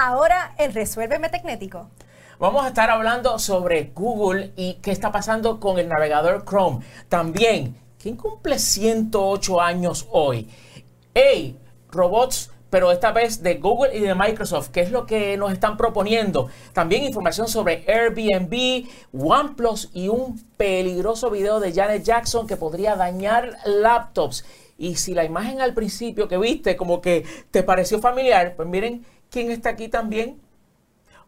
Ahora el Resuélveme Tecnético. Vamos a estar hablando sobre Google y qué está pasando con el navegador Chrome. También, ¿quién cumple 108 años hoy? ¡Hey! Robots pero esta vez de Google y de Microsoft, ¿qué es lo que nos están proponiendo. También información sobre Airbnb, OnePlus y un peligroso video de Janet Jackson que podría dañar laptops. Y si la imagen al principio que viste como que te pareció familiar, pues miren quién está aquí también.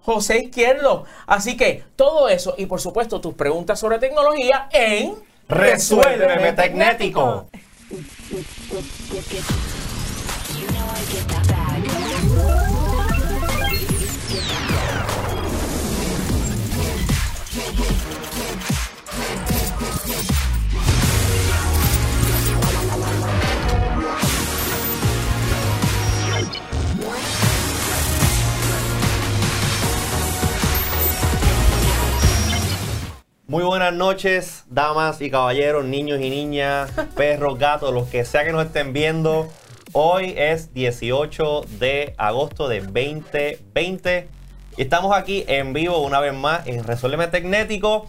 José Izquierdo. Así que todo eso y por supuesto tus preguntas sobre tecnología en Resuélveme Tecnético. Muy buenas noches, damas y caballeros, niños y niñas, perros, gatos, los que sea que nos estén viendo. Hoy es 18 de agosto de 2020 y estamos aquí en vivo una vez más en Resuélveme Tecnético.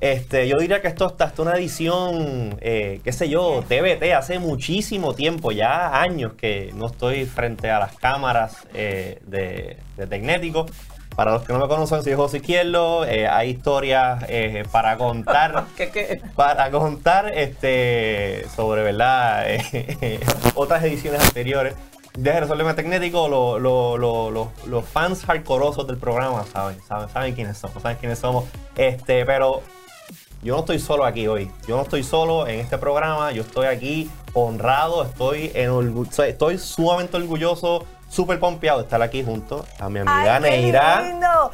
Este, yo diría que esto está hasta una edición, eh, qué sé yo, TBT, hace muchísimo tiempo, ya años que no estoy frente a las cámaras eh, de, de Tecnético. Para los que no me conocen, soy José Izquierdo. Eh, hay historias eh, para contar. ¿Qué, Para contar este, sobre verdad otras ediciones anteriores de Resolver Tecnético. los fans hardcoreosos del programa saben, saben, saben quiénes somos, saben quiénes somos. Este, pero yo no estoy solo aquí hoy. Yo no estoy solo en este programa. Yo estoy aquí honrado. Estoy, en, estoy sumamente orgulloso súper pompeado de estar aquí junto a mi amiga Ay, Neira. lindo.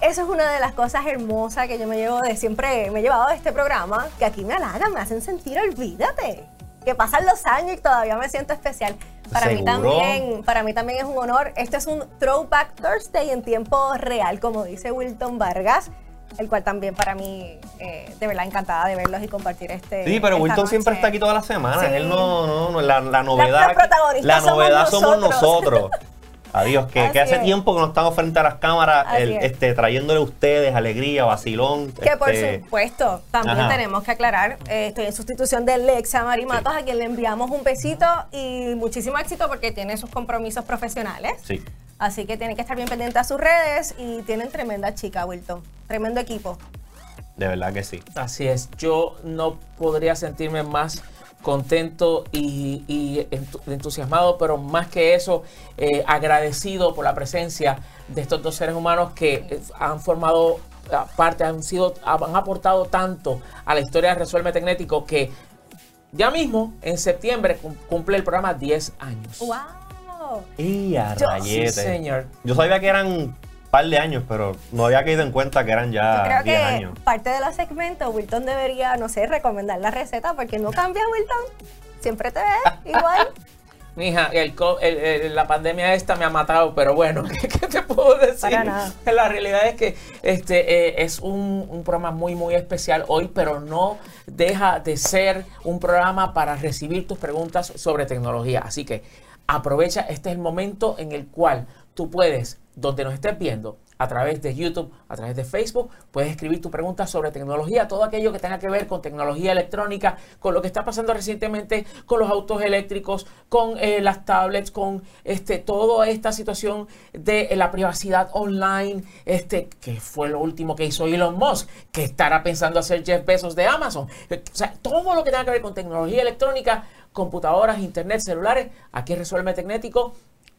Eso es una de las cosas hermosas que yo me llevo de siempre, me he llevado de este programa, que aquí me halagan, me hacen sentir, olvídate, que pasan los años y todavía me siento especial. Para mí también, para mí también es un honor. Este es un Throwback Thursday en tiempo real, como dice Wilton Vargas el cual también para mí, eh, de verdad, encantada de verlos y compartir este. Sí, pero Wilton siempre está aquí todas las semanas. Él no, no, no, la, novedad. La, novedad somos nosotros. Adiós, que, que, hace tiempo que no estamos frente a las cámaras este, trayéndole a ustedes alegría, vacilón. Que por este, supuesto, también tenemos que aclarar, eh, estoy en sustitución de Lexa Marimatos, a quien le enviamos un besito y muchísimo éxito porque tiene sus compromisos profesionales. Sí. Así que tienen que estar bien pendientes a sus redes y tienen tremenda chica, Wilton. Tremendo equipo. De verdad que sí. Así es. Yo no podría sentirme más contento y, entusiasmado, pero más que eso, eh, agradecido por la presencia de estos dos seres humanos que eh, han formado parte, han sido, han aportado tanto a la historia de Resuelve Tecnético que ya mismo, en septiembre, cumple el programa 10 años. ¡Wow! Y a Yo, señor. Yo sabía que eran un par de años, pero no había caído en cuenta que eran ya 10 años. Parte de los segmentos, Wilton debería, no sé, recomendar la receta porque no cambia, Wilton. Siempre te ves igual. Mija, el, la pandemia esta me ha matado, pero bueno, ¿qué, te puedo decir? La realidad es que este eh, es un, un, programa muy, muy especial hoy, pero no deja de ser un programa para recibir tus preguntas sobre tecnología. Así que aprovecha, este es el momento en el cual tú puedes, donde nos estés viendo, a través de YouTube, a través de Facebook, puedes escribir tu pregunta sobre tecnología, todo aquello que tenga que ver con tecnología electrónica, con lo que está pasando recientemente con los autos eléctricos, con eh, las tablets, con este, toda esta situación de la privacidad online, este, que fue lo último que hizo Elon Musk, que estará pensando hacer Jeff Bezos de Amazon. O sea, todo lo que tenga que ver con tecnología electrónica, computadoras, internet, celulares, aquí Resuelve Tecnético,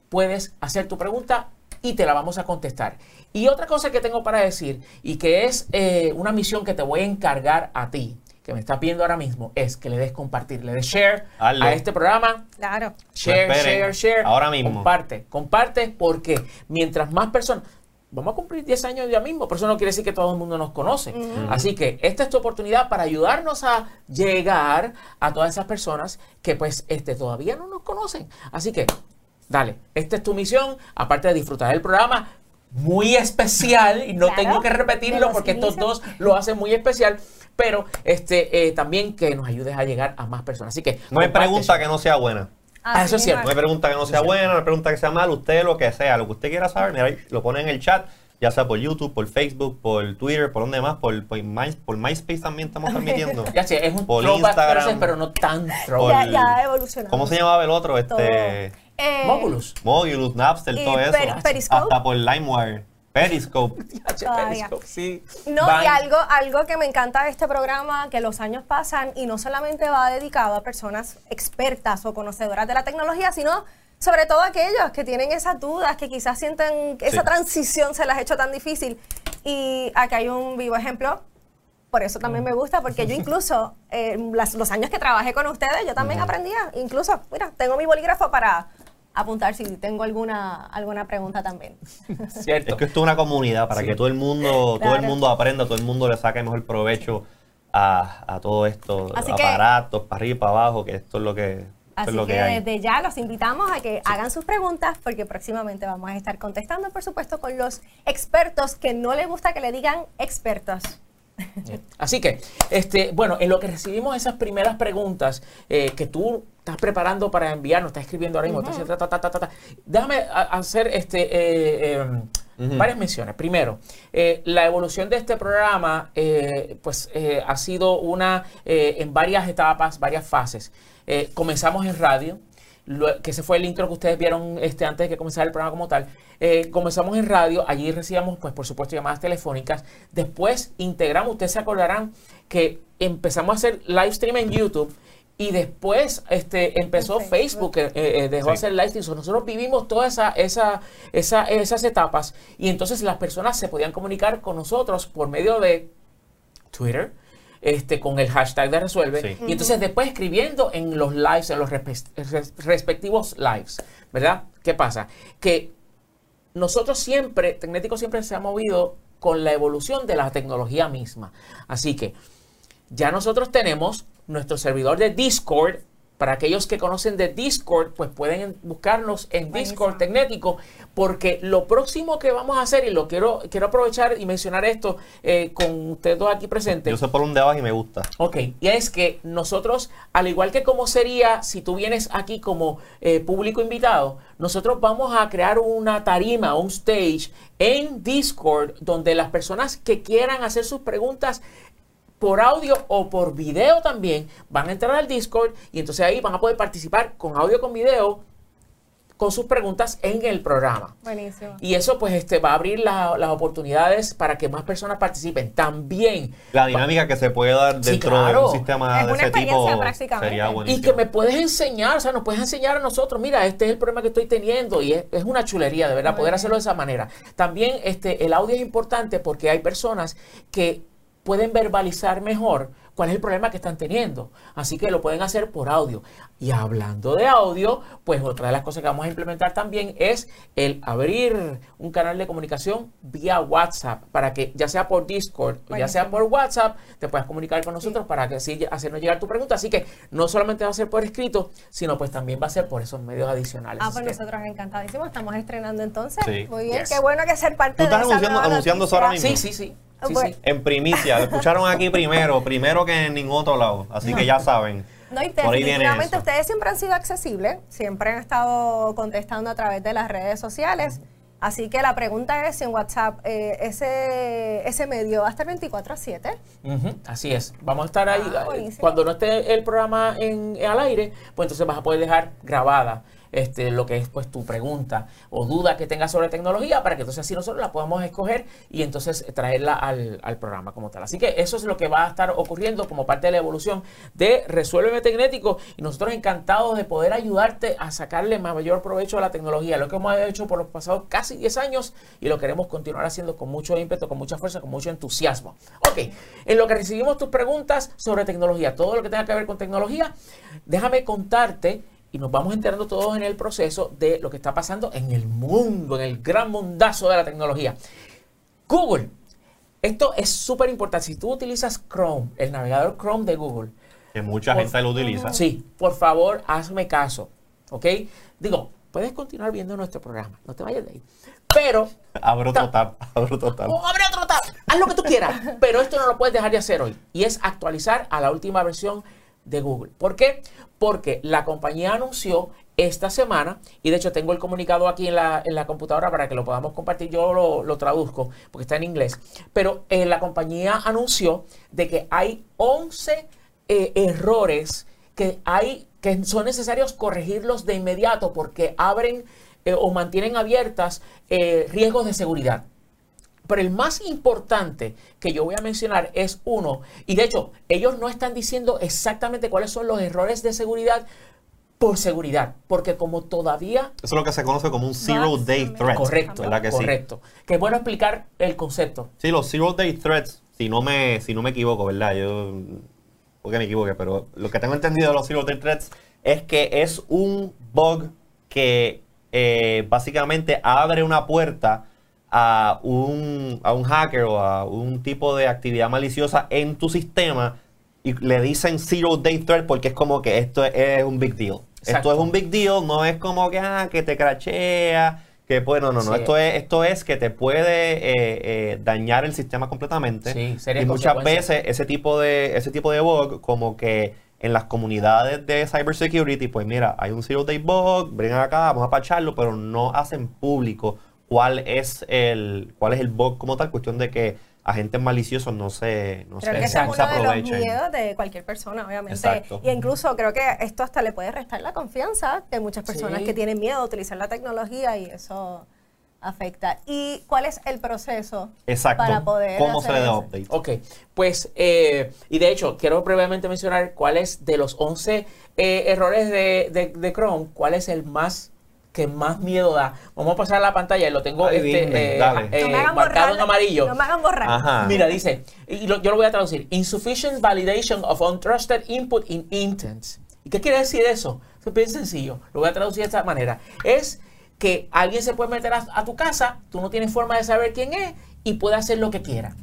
puedes hacer tu pregunta y te la vamos a contestar. Y otra cosa que tengo para decir y que es eh, una misión que te voy a encargar a ti, que me estás viendo ahora mismo, es que le des compartir, le des share a este programa. Claro. Share, share, share. Ahora mismo. Comparte, comparte porque mientras más personas, vamos a cumplir 10 años ya mismo, pero eso no quiere decir que todo el mundo nos conoce. Así que esta es tu oportunidad para ayudarnos a llegar a todas esas personas que pues este, todavía no nos conocen. Así que, dale, esta es tu misión, aparte de disfrutar del programa, muy especial y no tengo que repetirlo porque estos dos lo hacen muy especial pero este eh, también que nos ayudes a llegar a más personas. Así que no hay pregunta que no sea buena Ah, eso es cierto. No hay pregunta que no sea buena, no hay pregunta que sea mala, usted lo que sea, lo que usted quiera saber, mira, lo pone en el chat ya sea por YouTube, por Facebook, por Twitter, por donde más, por, por, MySpace también estamos transmitiendo. ya sé, es un por Instagram, pero no tan throwback. Ya, ya evolucionado. ¿Cómo se llamaba el otro? Este, eh, Mogulus. Mogulus, Napster, todo eso. Periscope. Hasta por LimeWire. Periscope. Periscope, sí. No, y algo, algo que me encanta de este programa, que los años pasan y no solamente va dedicado a personas expertas o conocedoras de la tecnología, sino sobre todo aquellos que tienen esas dudas, que quizás sienten que esa transición se las ha hecho tan difícil. Y aquí hay un vivo ejemplo. Por eso también me gusta, porque yo incluso, eh, los años que trabajé con ustedes, yo también aprendía. Incluso, mira, tengo mi bolígrafo para apuntar si tengo alguna alguna pregunta también. Cierto. Es que esto es una comunidad para que todo el mundo todo el mundo aprenda, todo el mundo le saque mejor provecho a, a todo esto, aparatos, para arriba y para abajo, que esto es lo que Así que, desde ya los invitamos a que hagan sus preguntas porque próximamente vamos a estar contestando, por supuesto, con los expertos que no les gusta que le digan expertos. Así que, este, bueno, en lo que recibimos esas primeras preguntas eh, que tú estás preparando para enviarnos, estás escribiendo ahora mismo, déjame hacer este, eh, varias menciones. Primero, eh, la evolución de este programa pues, ha sido una en varias etapas, varias fases. Eh, comenzamos en radio, que ese fue el intro que ustedes vieron este, antes de que comenzara el programa como tal. Eh, comenzamos en radio, allí recibíamos, pues por supuesto, llamadas telefónicas. Después integramos, ustedes se acordarán que empezamos a hacer live stream en YouTube y después este, empezó Facebook, eh, dejó de hacer live stream. Nosotros vivimos todas esa, esa, esas etapas y entonces las personas se podían comunicar con nosotros por medio de Twitter, este, con el hashtag de Resuelve. Y entonces después escribiendo en los lives, en los respectivos lives, ¿verdad? ¿Qué pasa? Que nosotros siempre, Tecnético siempre se ha movido con la evolución de la tecnología misma. Así que ya nosotros tenemos nuestro servidor de Discord para aquellos que conocen de Discord, pues pueden buscarnos en Discord Tecnético, porque lo próximo que vamos a hacer, y lo quiero, quiero aprovechar y mencionar esto eh, con ustedes dos aquí presentes. Yo sé por un debajo y me gusta. Ok, y es que nosotros, al igual que como sería si tú vienes aquí como eh, público invitado, nosotros vamos a crear una tarima, un stage en Discord, donde las personas que quieran hacer sus preguntas por audio o por video también, van a entrar al Discord y entonces ahí van a poder participar con audio con video con sus preguntas en el programa. Buenísimo. Y eso pues este va a abrir las oportunidades para que más personas participen. También la dinámica que se puede dar dentro de un sistema de ese tipo sería buenísimo. Y que me puedes enseñar, o sea, nos puedes enseñar a nosotros, mira, este es el problema que estoy teniendo y es, una chulería, de verdad, poder hacerlo de esa manera. También este el audio es importante porque hay personas que pueden verbalizar mejor cuál es el problema que están teniendo. Así que lo pueden hacer por audio. Y hablando de audio, pues otra de las cosas que vamos a implementar también es el abrir un canal de comunicación vía WhatsApp para que ya sea por Discord o ya sea por WhatsApp, te puedas comunicar con nosotros para que así hacernos llegar tu pregunta. Así que no solamente va a ser por escrito, sino pues también va a ser por esos medios adicionales. Ah, pues nosotros encantadísimos. Estamos estrenando entonces. Muy bien, qué bueno que ser parte ¿Tú estás anunciando, anunciando eso ahora mismo? Sí, sí, sí. En primicia, lo escucharon aquí primero, primero que en ningún otro lado. Así que ya saben. No, y definitivamente ustedes siempre han sido accesibles, siempre han estado contestando a través de las redes sociales. Así que la pregunta es si en WhatsApp eh, ese, ese medio va a estar 24 a 7. así es. Vamos a estar ahí. Ah, cuando no esté el programa en, al aire, pues entonces vas a poder dejar grabada este, lo que es pues tu pregunta o duda que tengas sobre tecnología para que entonces así nosotros la podamos escoger y entonces traerla al, programa como tal. Así que eso es lo que va a estar ocurriendo como parte de la evolución de Resuélveme Tecnético y nosotros encantados de poder ayudarte a sacarle mayor provecho a la tecnología, lo que hemos hecho por los pasados casi 10 años y lo queremos continuar haciendo con mucho ímpetu, con mucha fuerza, con mucho entusiasmo. Ok, en lo que recibimos tus preguntas sobre tecnología, todo lo que tenga que ver con tecnología, déjame contarte y nos vamos enterando todos en el proceso de lo que está pasando en el mundo, en el gran mundazo de la tecnología. Google. Esto es súper importante. Si tú utilizas Chrome, el navegador Chrome de Google. Que mucha gente lo utiliza. Sí, por favor, hazme caso. ¿Ok? Digo, puedes continuar viendo nuestro programa. No te vayas de ahí. Pero. Abro otro tab. Abro otro tab. abre otro tab. Haz lo que tú quieras. Pero esto no lo puedes dejar de hacer hoy. Y es actualizar a la última versión de Google. ¿Por qué? Porque la compañía anunció esta semana, y de hecho tengo el comunicado aquí en la, en la computadora para que lo podamos compartir, yo lo, lo traduzco porque está en inglés, pero eh, la compañía anunció de que hay 11 eh, errores que, hay, que son necesarios corregirlos de inmediato porque abren eh, o mantienen abiertas riesgos de seguridad. Pero el más importante que yo voy a mencionar es uno, y de hecho ellos no están diciendo exactamente cuáles son los errores de seguridad por seguridad, porque como todavía... Eso es lo que se conoce como un Zero Day Threat. Correcto, ¿verdad que correcto. Que es bueno explicar el concepto. Sí, los Zero Day Threats, si no me, si no me equivoco, ¿verdad? Yo, porque me equivoque, pero lo que tengo entendido de los Zero Day Threats es que es un bug que eh, básicamente abre una puerta a un, a un hacker o a un tipo de actividad maliciosa en tu sistema y le dicen zero day threat porque es como que esto es un big deal. Esto es un big deal, no es como que, ah, que te crachea, que pues no, no, no, esto es, esto es que te puede eh, eh, dañar el sistema completamente. y muchas veces ese tipo de, ese tipo de bug, como que en las comunidades de cybersecurity, pues mira, hay un zero day bug, vengan acá, vamos a pacharlo, pero no hacen público cuál es el, cuál es el bug como tal, cuestión de que agentes maliciosos no se, no creo que ese es uno de los miedos de cualquier persona, obviamente. Y incluso creo que esto hasta le puede restar la confianza de muchas personas que tienen miedo a utilizar la tecnología y eso afecta. ¿Y cuál es el proceso para poder ¿Cómo se le da update? Ok, pues, eh, y de hecho, quiero brevemente mencionar cuál es de los 11 eh, errores de, de, de Chrome, cuál es el más que más miedo da. Vamos a pasar a la pantalla y lo tengo este, eh, eh, marcado en amarillo. No me hagan borrar. Mira, dice, y yo lo voy a traducir, insufficient validation of untrusted input in intents. ¿Y qué quiere decir eso? Es bien sencillo, lo voy a traducir de esta manera. Es que alguien se puede meter a, tu casa, tú no tienes forma de saber quién es y puede hacer lo que quiera.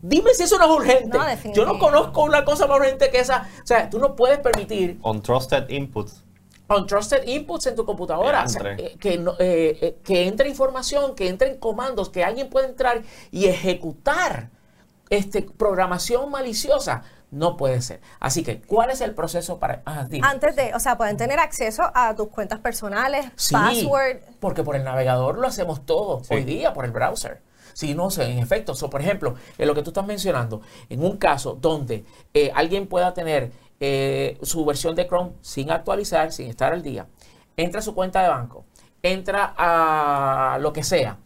Dime si eso no es urgente. Yo no conozco una cosa más urgente que esa. O sea, tú no puedes permitir. Untrusted inputs untrusted inputs en tu computadora, eh, que, eh, eh, que entre información, que entren comandos, que alguien pueda entrar y ejecutar este, programación maliciosa. No puede ser. Así que, ¿cuál es el proceso para...? Ah, Antes de, o sea, pueden tener acceso a tus cuentas personales, password. porque por el navegador lo hacemos todo hoy día, por el browser. Sí, no sé, en efecto. por ejemplo, en lo que tú estás mencionando, en un caso donde alguien pueda tener eh, su versión de Chrome sin actualizar, sin estar al día, entra a su cuenta de banco, entra a lo que sea,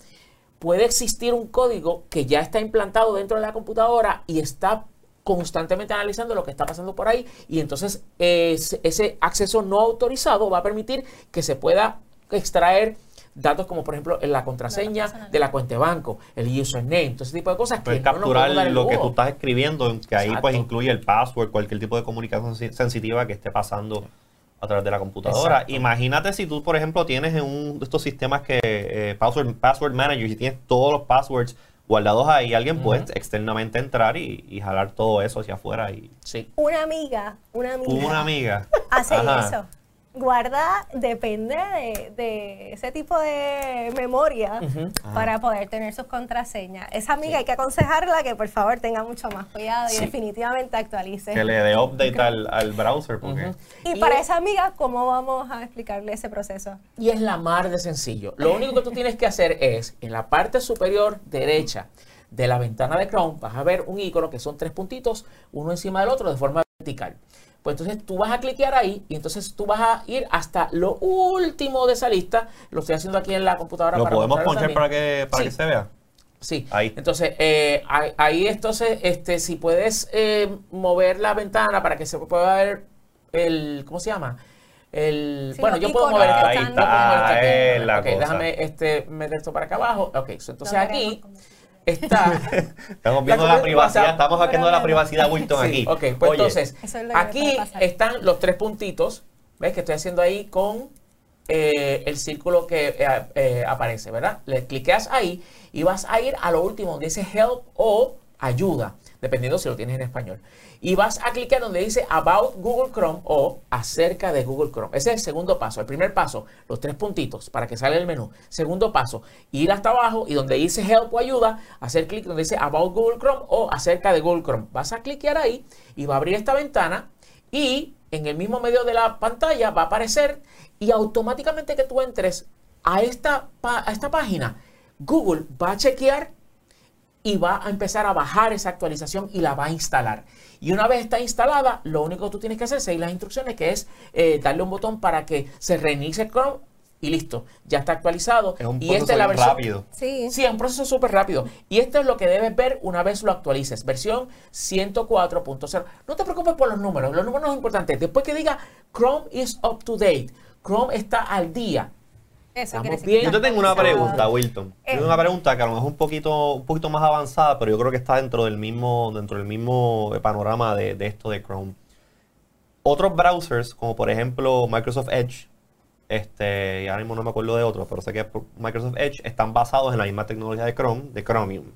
puede existir un código que ya está implantado dentro de la computadora y está constantemente analizando lo que está pasando por ahí y entonces ese acceso no autorizado va a permitir que se pueda extraer datos como por ejemplo en la contraseña de la cuenta de banco, el username, todo ese tipo de cosas que capturar lo que tú estás escribiendo, que ahí pues incluye el password, cualquier tipo de comunicación sensitiva que esté pasando a través de la computadora. Imagínate si tú, por ejemplo, tienes en un de estos sistemas que eh, password, password manager y tienes todos los passwords guardados ahí, alguien puede externamente entrar y, jalar todo eso hacia afuera. Y... Sí. Una amiga, una amiga. Una amiga. Hace eso guarda depende de, ese tipo de memoria para poder tener sus contraseñas. Esa amiga hay que aconsejarla que por favor tenga mucho más cuidado y definitivamente actualice. Que le dé update al, browser. Porque... Y, para esa amiga, ¿cómo vamos a explicarle ese proceso? Y es la mar de sencillo. Lo único que tú tienes que hacer es, en la parte superior derecha de la ventana de Chrome, vas a ver un icono que son tres puntitos, uno encima del otro de forma vertical. Pues entonces tú vas a cliquear ahí y entonces tú vas a ir hasta lo último de esa lista. Lo estoy haciendo aquí en la computadora. ¿Lo podemos poner para, que, para que se vea? Sí. Ahí. Entonces, eh, ahí, entonces, este, si puedes eh, mover la ventana para que se pueda ver el, ¿cómo se llama? El, bueno, yo puedo mover esto. Ahí está, la okay, déjame este, meter esto para acá abajo. Ok, entonces aquí está. estamos viendo la privacidad, estamos haciendo la privacidad Wilton aquí. Ok, pues entonces, aquí están los tres puntitos, ¿ves? Que estoy haciendo ahí con eh, el círculo que eh, eh, aparece, ¿verdad? Le cliqueas ahí y vas a ir a lo último donde dice help o ayuda, dependiendo si lo tienes en español y vas a clicar donde dice About Google Chrome o acerca de Google Chrome. Ese es el segundo paso. El primer paso, los tres puntitos para que salga el menú. Segundo paso, ir hasta abajo y donde dice Help o ayuda, hacer clic donde dice About Google Chrome o acerca de Google Chrome. Vas a cliquear ahí y va a abrir esta ventana y en el mismo medio de la pantalla va a aparecer y automáticamente que tú entres a esta, a esta página, Google va a chequear y va a empezar a bajar esa actualización y la va a instalar. Y una vez está instalada, lo único que tú tienes que hacer es seguir las instrucciones, que es eh, darle un botón para que se reinicie Chrome y listo, ya está actualizado. Es un y proceso esta es la versión, rápido. Sí. Sí, es un proceso súper rápido. Y esto es lo que debes ver una vez lo actualices. Versión 104.0. No te preocupes por los números. Los números no son importantes. Después que diga Chrome is up to date. Chrome está al día. Eso Estamos bien. Yo te tengo una pregunta, Wilton. Yo Eh. tengo una pregunta que a lo mejor es un poquito, un poquito más avanzada, pero yo creo que está dentro del mismo, dentro del mismo eh, panorama de, de esto de Chrome. Otros browsers, como por ejemplo Microsoft Edge, este, y ahora mismo no me acuerdo de otros, pero sé que Microsoft Edge están basados en la misma tecnología de Chrome, de Chromium.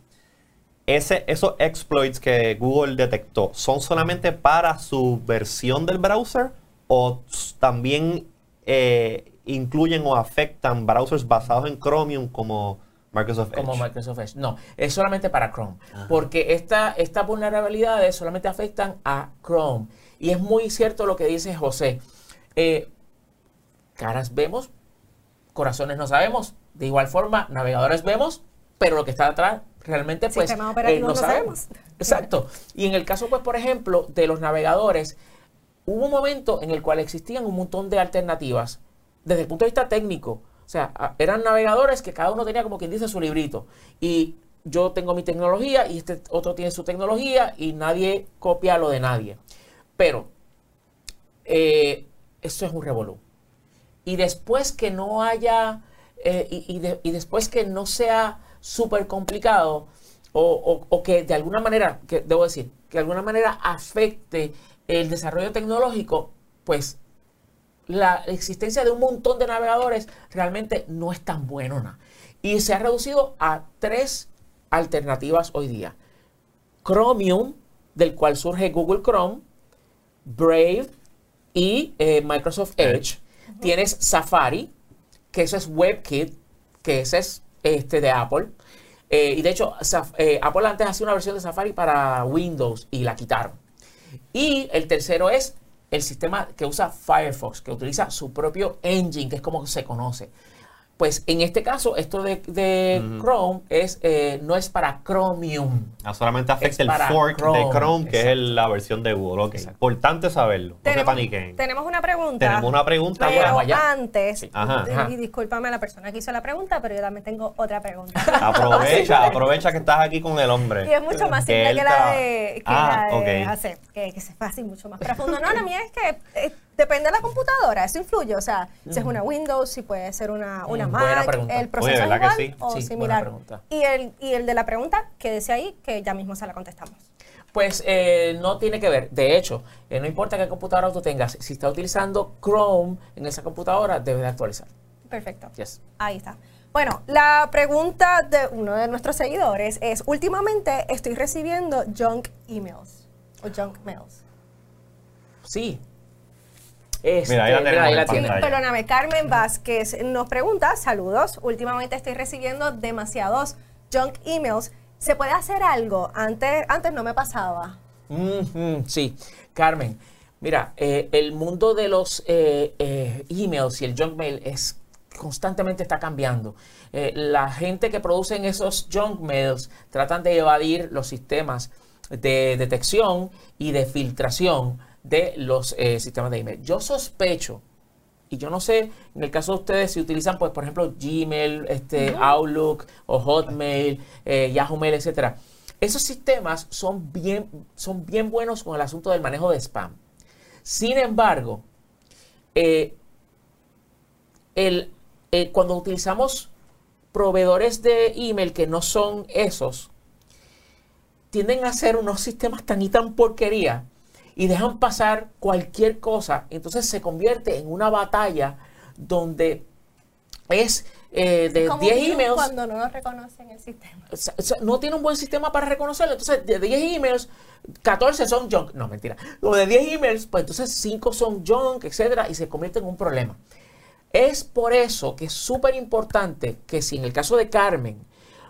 Ese, esos exploits que Google detectó, ¿son solamente para su versión del browser o también eh, incluyen o afectan browsers basados en Chromium como Microsoft Edge? como Microsoft Edge. No, es solamente para Chrome. Porque esta, estas vulnerabilidades solamente afectan a Chrome. Y es muy cierto lo que dice José. Eh, caras vemos, corazones no sabemos. De igual forma, navegadores vemos, pero lo que está atrás realmente pues operativo no no sabemos. sabemos. Exacto. Y en el caso, pues, por ejemplo, de los navegadores, hubo un momento en el cual existían un montón de alternativas desde el punto de vista técnico. O sea, eran navegadores que cada uno tenía como quien dice su librito. Y yo tengo mi tecnología y este otro tiene su tecnología y nadie copia lo de nadie. Pero eh, esto es un revolú. Y después que no haya, eh, y, y de- y después que no sea súper complicado, o, o- o que de alguna manera, que debo decir, que de alguna manera afecte el desarrollo tecnológico, pues la existencia de un montón de navegadores realmente no es tan buena. Y se ha reducido a tres alternativas hoy día. Chromium, del cual surge Google Chrome, Brave y eh, Microsoft Edge. Tienes Safari, que eso es WebKit, que ese es este de Apple. Eh, y de hecho, Saf- eh, Apple antes hacía una versión de Safari para Windows y la quitaron. Y el tercero es el sistema que usa Firefox, que utiliza su propio engine, que es como se conoce. Pues en este caso, esto de, de Chrome es, eh, no es para Chromium. Ah, solamente afecta Es el fork de Chrome, Chrome, que es exacto. la versión de Google. Importante saberlo. No se Tenemos, paniquen. tenemos una pregunta. Tenemos una pregunta. Pero antes, Sí. Ajá. y discúlpame a la persona que hizo la pregunta, pero yo también tengo otra pregunta. Aprovecha, aprovecha que estás aquí con el hombre. Y es mucho más simple que la de, que Ah, la de hacer, que, que se fue así mucho más profundo. No, la mía es que eh, depende de la computadora, eso influye. O sea, si es una Windows, si puede ser una, una Mm, buena Mac, el Oye, proceso ¿verdad es que igual sí? o Sí, similar. Y el, y el de la pregunta, quédese ahí, que ya mismo se la contestamos. Pues eh, no tiene que ver. De hecho, eh, no importa qué computadora tú tengas, si está utilizando Chrome en esa computadora, debe de actualizar. Perfecto. Yes. Ahí está. Bueno, la pregunta de uno de nuestros seguidores es, últimamente estoy recibiendo junk emails o junk mails. Sí. Este, Mira, ahí la tenemos tiene. Perdóname, Carmen Vázquez nos pregunta, saludos, últimamente estoy recibiendo demasiados junk emails. ¿Se puede hacer algo? Antes, antes no me pasaba. Sí, Carmen. Mira, eh, el mundo de los eh, eh, emails y el junk mail es constantemente está cambiando. Eh, la gente que producen esos junk mails tratan de evadir los sistemas de detección y de filtración de los eh, sistemas de email. Yo sospecho y yo no sé, en el caso de ustedes, si utilizan, pues, por ejemplo, Gmail, este, Outlook o Hotmail, eh, Yahoo Mail, etcétera. Esos sistemas son bien, son bien buenos con el asunto del manejo de spam. Sin embargo, eh, el, eh, cuando utilizamos proveedores de email que no son esos, tienden a ser unos sistemas tan y tan porquería y dejan pasar cualquier cosa. Entonces se convierte en una batalla donde es eh, de Como 10 virus emails. Cuando no nos reconocen el sistema. o sea, no tiene un buen sistema para reconocerlo. Entonces, de 10 emails, 14 son junk. No, mentira. O de 10 emails, pues entonces 5 son junk, etcétera, y se convierte en un problema. Es por eso que es súper importante que si en el caso de Carmen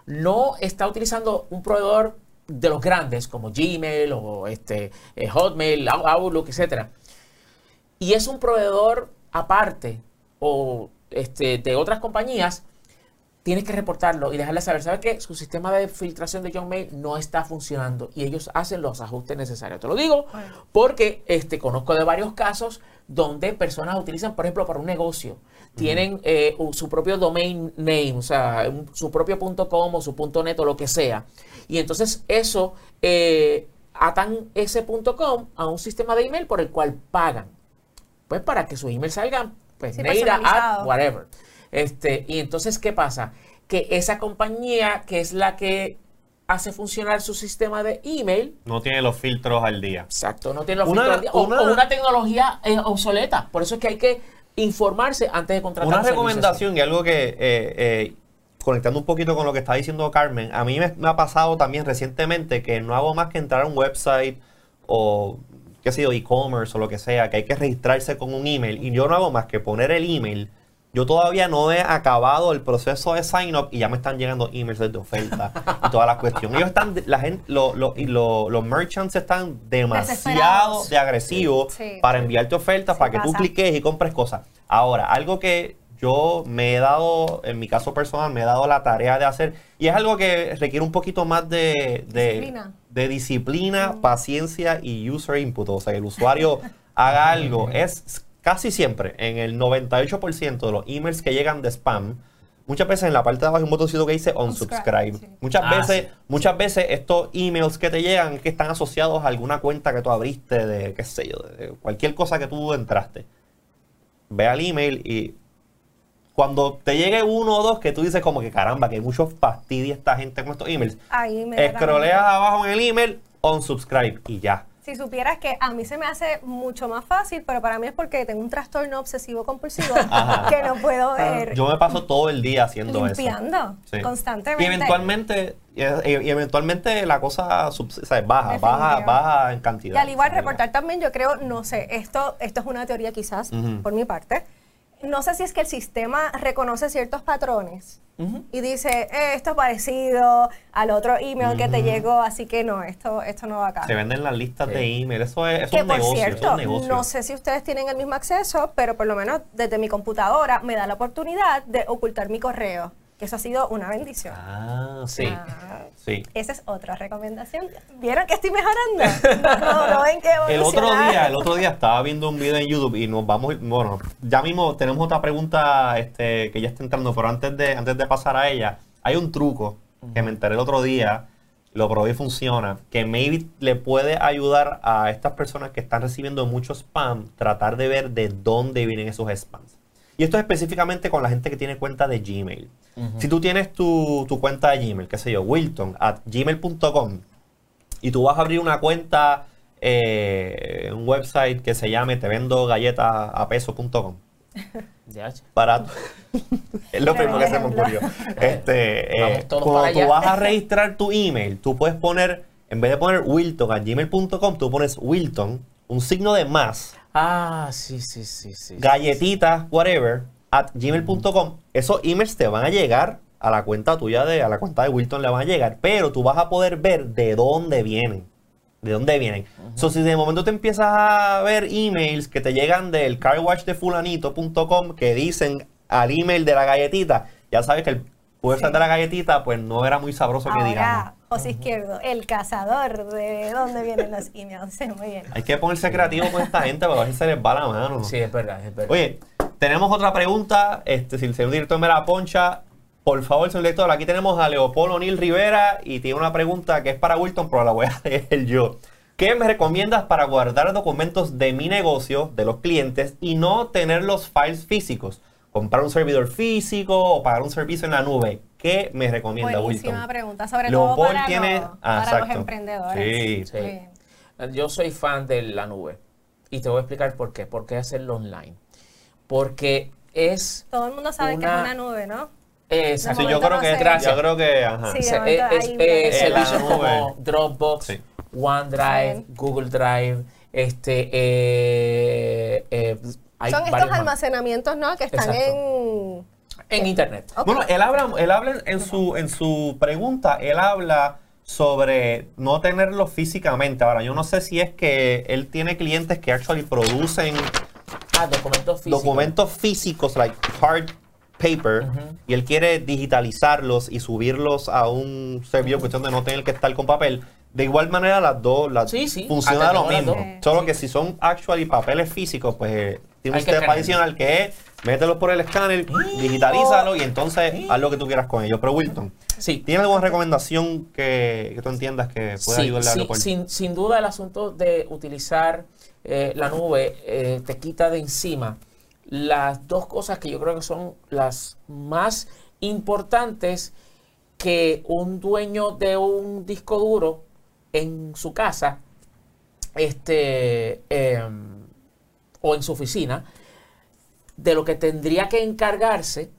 no está utilizando un proveedor de los grandes como Gmail o este, eh, Hotmail, Out- Outlook, etcétera, y es un proveedor aparte o este, de otras compañías, tienes que reportarlo y dejarle saber, ¿sabes qué? Su sistema de filtración de John Mail no está funcionando y ellos hacen los ajustes necesarios. Te lo digo porque este, conozco de varios casos donde personas utilizan, por ejemplo, para un negocio, tienen eh, su propio domain name, o sea, su propio .com o su .net o lo que sea. Y entonces eso eh, atan ese .com a un sistema de email por el cual pagan. Pues para que su email salga, pues Neira, at, whatever. Este, y entonces, ¿qué pasa? Que esa compañía, que es la que hace funcionar su sistema de email. No tiene los filtros al día. Exacto, no tiene los filtros al día. O una, tecnología eh, obsoleta. Por eso es que hay que informarse antes de contratar. Una recomendación y algo que, eh, eh, conectando un poquito con lo que está diciendo Carmen, a mí me, ha pasado también recientemente que no hago más que entrar a un website o qué sé yo, e-commerce o lo que sea, que hay que registrarse con un email y yo no hago más que poner el email yo todavía no he acabado el proceso de sign up y ya me están llegando emails de oferta y todas las cuestiones. Ellos están, la gente, los merchants están demasiado de agresivos para enviarte ofertas, para que tú cliques y compres cosas. Ahora, algo que yo me he dado, en mi caso personal, me he dado la tarea de hacer, y es algo que requiere un poquito más de, disciplina, de disciplina paciencia y user input. O sea, que el usuario haga algo. Es casi siempre, en el 98% de los emails que llegan de spam, muchas veces en la parte de abajo hay un botoncito que dice unsubscribe. Muchas ah, veces, muchas veces estos emails que te llegan que están asociados a alguna cuenta que tú abriste de qué sé yo, de cualquier cosa que tú entraste. Ve al email y cuando te llegue uno o dos que tú dices como que caramba, que mucho fastidia esta gente con estos emails. Ahí Escroleas abajo en el email, unsubscribe y ya. Si supieras que a mí se me hace mucho más fácil, pero para mí es porque tengo un trastorno obsesivo compulsivo que no puedo ver. Yo me paso todo el día haciendo eso. Limpiando constantemente. Y eventualmente, y, eventualmente la cosa baja, baja, baja en cantidad. Y al igual reportar también, yo creo, no sé, esto, esto es una teoría quizás por mi parte. No sé si es que el sistema reconoce ciertos patrones y dice, eh, esto es parecido al otro email que te llegó, así que no, esto, esto no va acá. Se venden las listas de email, eso es, que un por negocio, cierto, No sé si ustedes tienen el mismo acceso, pero por lo menos desde mi computadora me da la oportunidad de ocultar mi correo. Eso ha sido una bendición. Ah, sí. Ah, sí. Esa es otra recomendación. ¿Vieron que estoy mejorando? No, no ven que el otro día, el otro día estaba viendo un video en YouTube y nos vamos, bueno, ya mismo tenemos otra pregunta este, que ya está entrando, pero antes de, antes de pasar a ella, hay un truco que me enteré el otro día, lo probé y funciona, que maybe le puede ayudar a estas personas que están recibiendo mucho spam, tratar de ver de dónde vienen esos spams. Y esto es específicamente con la gente que tiene cuenta de Gmail. Si tú tienes tu, cuenta de Gmail, qué sé yo, wilton at gmail.com, y tú vas a abrir una cuenta eh, un website que se llame te vendo galletas a peso.com. Para es lo primero que se me ocurrió. Este, eh, cuando tú vas a registrar tu email, tú puedes poner, en vez de poner Wilton a gmail.com, tú pones Wilton, un signo de más. Ah, sí, sí, sí, sí. Galletitas, whatever, at gmail.com. Esos emails te van a llegar a la cuenta tuya, de, a la cuenta de Wilton le van a llegar, pero tú vas a poder ver de dónde vienen. ¿De dónde vienen? Uh si de momento te empiezas a ver emails que te llegan del carwatchdefulanito.com que dicen al email de la galletita, ya sabes que el website de la galletita pues no era muy sabroso que digamos. José Izquierdo, el cazador de dónde vienen los emails. Muy bien. Hay que ponerse creativo con esta gente para ver si se les va la mano. Sí, es verdad, es verdad. Oye, tenemos otra pregunta. Este, si el señor director me la poncha, por favor, señor director, aquí tenemos a Leopoldo O'Neill Rivera y tiene una pregunta que es para Wilton, pero la voy a leer yo. ¿Qué me recomiendas para guardar documentos de mi negocio, de los clientes, y no tener los files físicos? ¿Comprar un servidor físico o pagar un servicio en la nube? ¿Qué me recomienda Buenísima pregunta, sobre todo para, los, para los emprendedores. Sí, sí. Yo soy fan de la nube y te voy a explicar por qué. ¿Por qué hacerlo online? Porque es. Todo el mundo sabe que es una nube, ¿no? Exacto. Sí, yo creo que Gracias. Yo creo que. Ajá. Sí, es, es, servicios como Dropbox, OneDrive, Google Drive, este. Eh, eh, Son estos almacenamientos, ¿no? Que están en en internet. Bueno, él habla, él habla en su, en su pregunta, él habla sobre no tenerlo físicamente. Ahora, yo no sé si es que él tiene clientes que actually producen Ah, documentos físicos. Documentos físicos, like hard paper, y él quiere digitalizarlos y subirlos a un servidor, cuestión de no tener que estar con papel. De igual manera, las dos las funcionan lo mismo. Solo que si son actual y papeles físicos, pues eh, tiene un step adicional que es mételos por el escáner, digitalízalo y entonces haz lo que tú quieras con ellos. Pero Wilton, sí. ¿tienes alguna recomendación que, tú entiendas que pueda ayudarle al aeropuerto? Sin, sin duda el asunto de utilizar eh, la nube eh, te quita de encima las dos cosas que yo creo que son las más importantes que un dueño de un disco duro en su casa este, em, o en su oficina, de lo que tendría que encargarse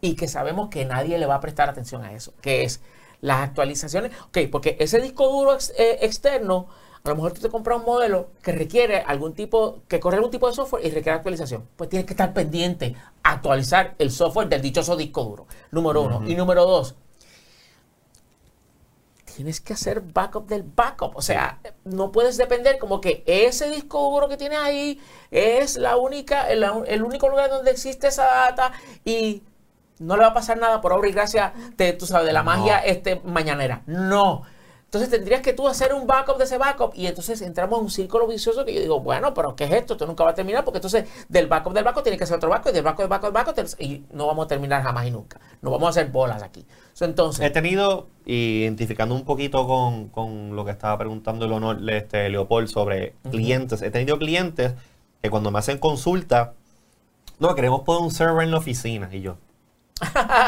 y que sabemos que nadie le va a prestar atención a eso, que es las actualizaciones. Ok, porque ese disco duro eh, externo, a lo mejor tú te compras un modelo que requiere algún tipo, que corre algún tipo de software y requiere actualización. Pues tienes que estar pendiente, actualizar el software del dichoso disco duro, número uno. Y número dos, tienes que hacer backup del backup. O sea, no puedes depender como que ese disco duro que tienes ahí es la única, el, único lugar donde existe esa data y no le va a pasar nada por obra y gracia de, tú sabes, de la magia este, mañanera. No. Entonces tendrías que tú hacer un backup de ese backup y entonces entramos en un círculo vicioso que yo digo, bueno, pero ¿qué es esto? Esto nunca va a terminar porque entonces del backup del backup tiene que ser otro backup y del backup del backup del backup y no vamos a terminar jamás y nunca. No vamos a hacer bolas aquí. entonces, He tenido, identificando un poquito con, lo que estaba preguntando el honor este, Leopold sobre clientes, he tenido clientes que cuando me hacen consulta, no, queremos poner un server en la oficina y yo,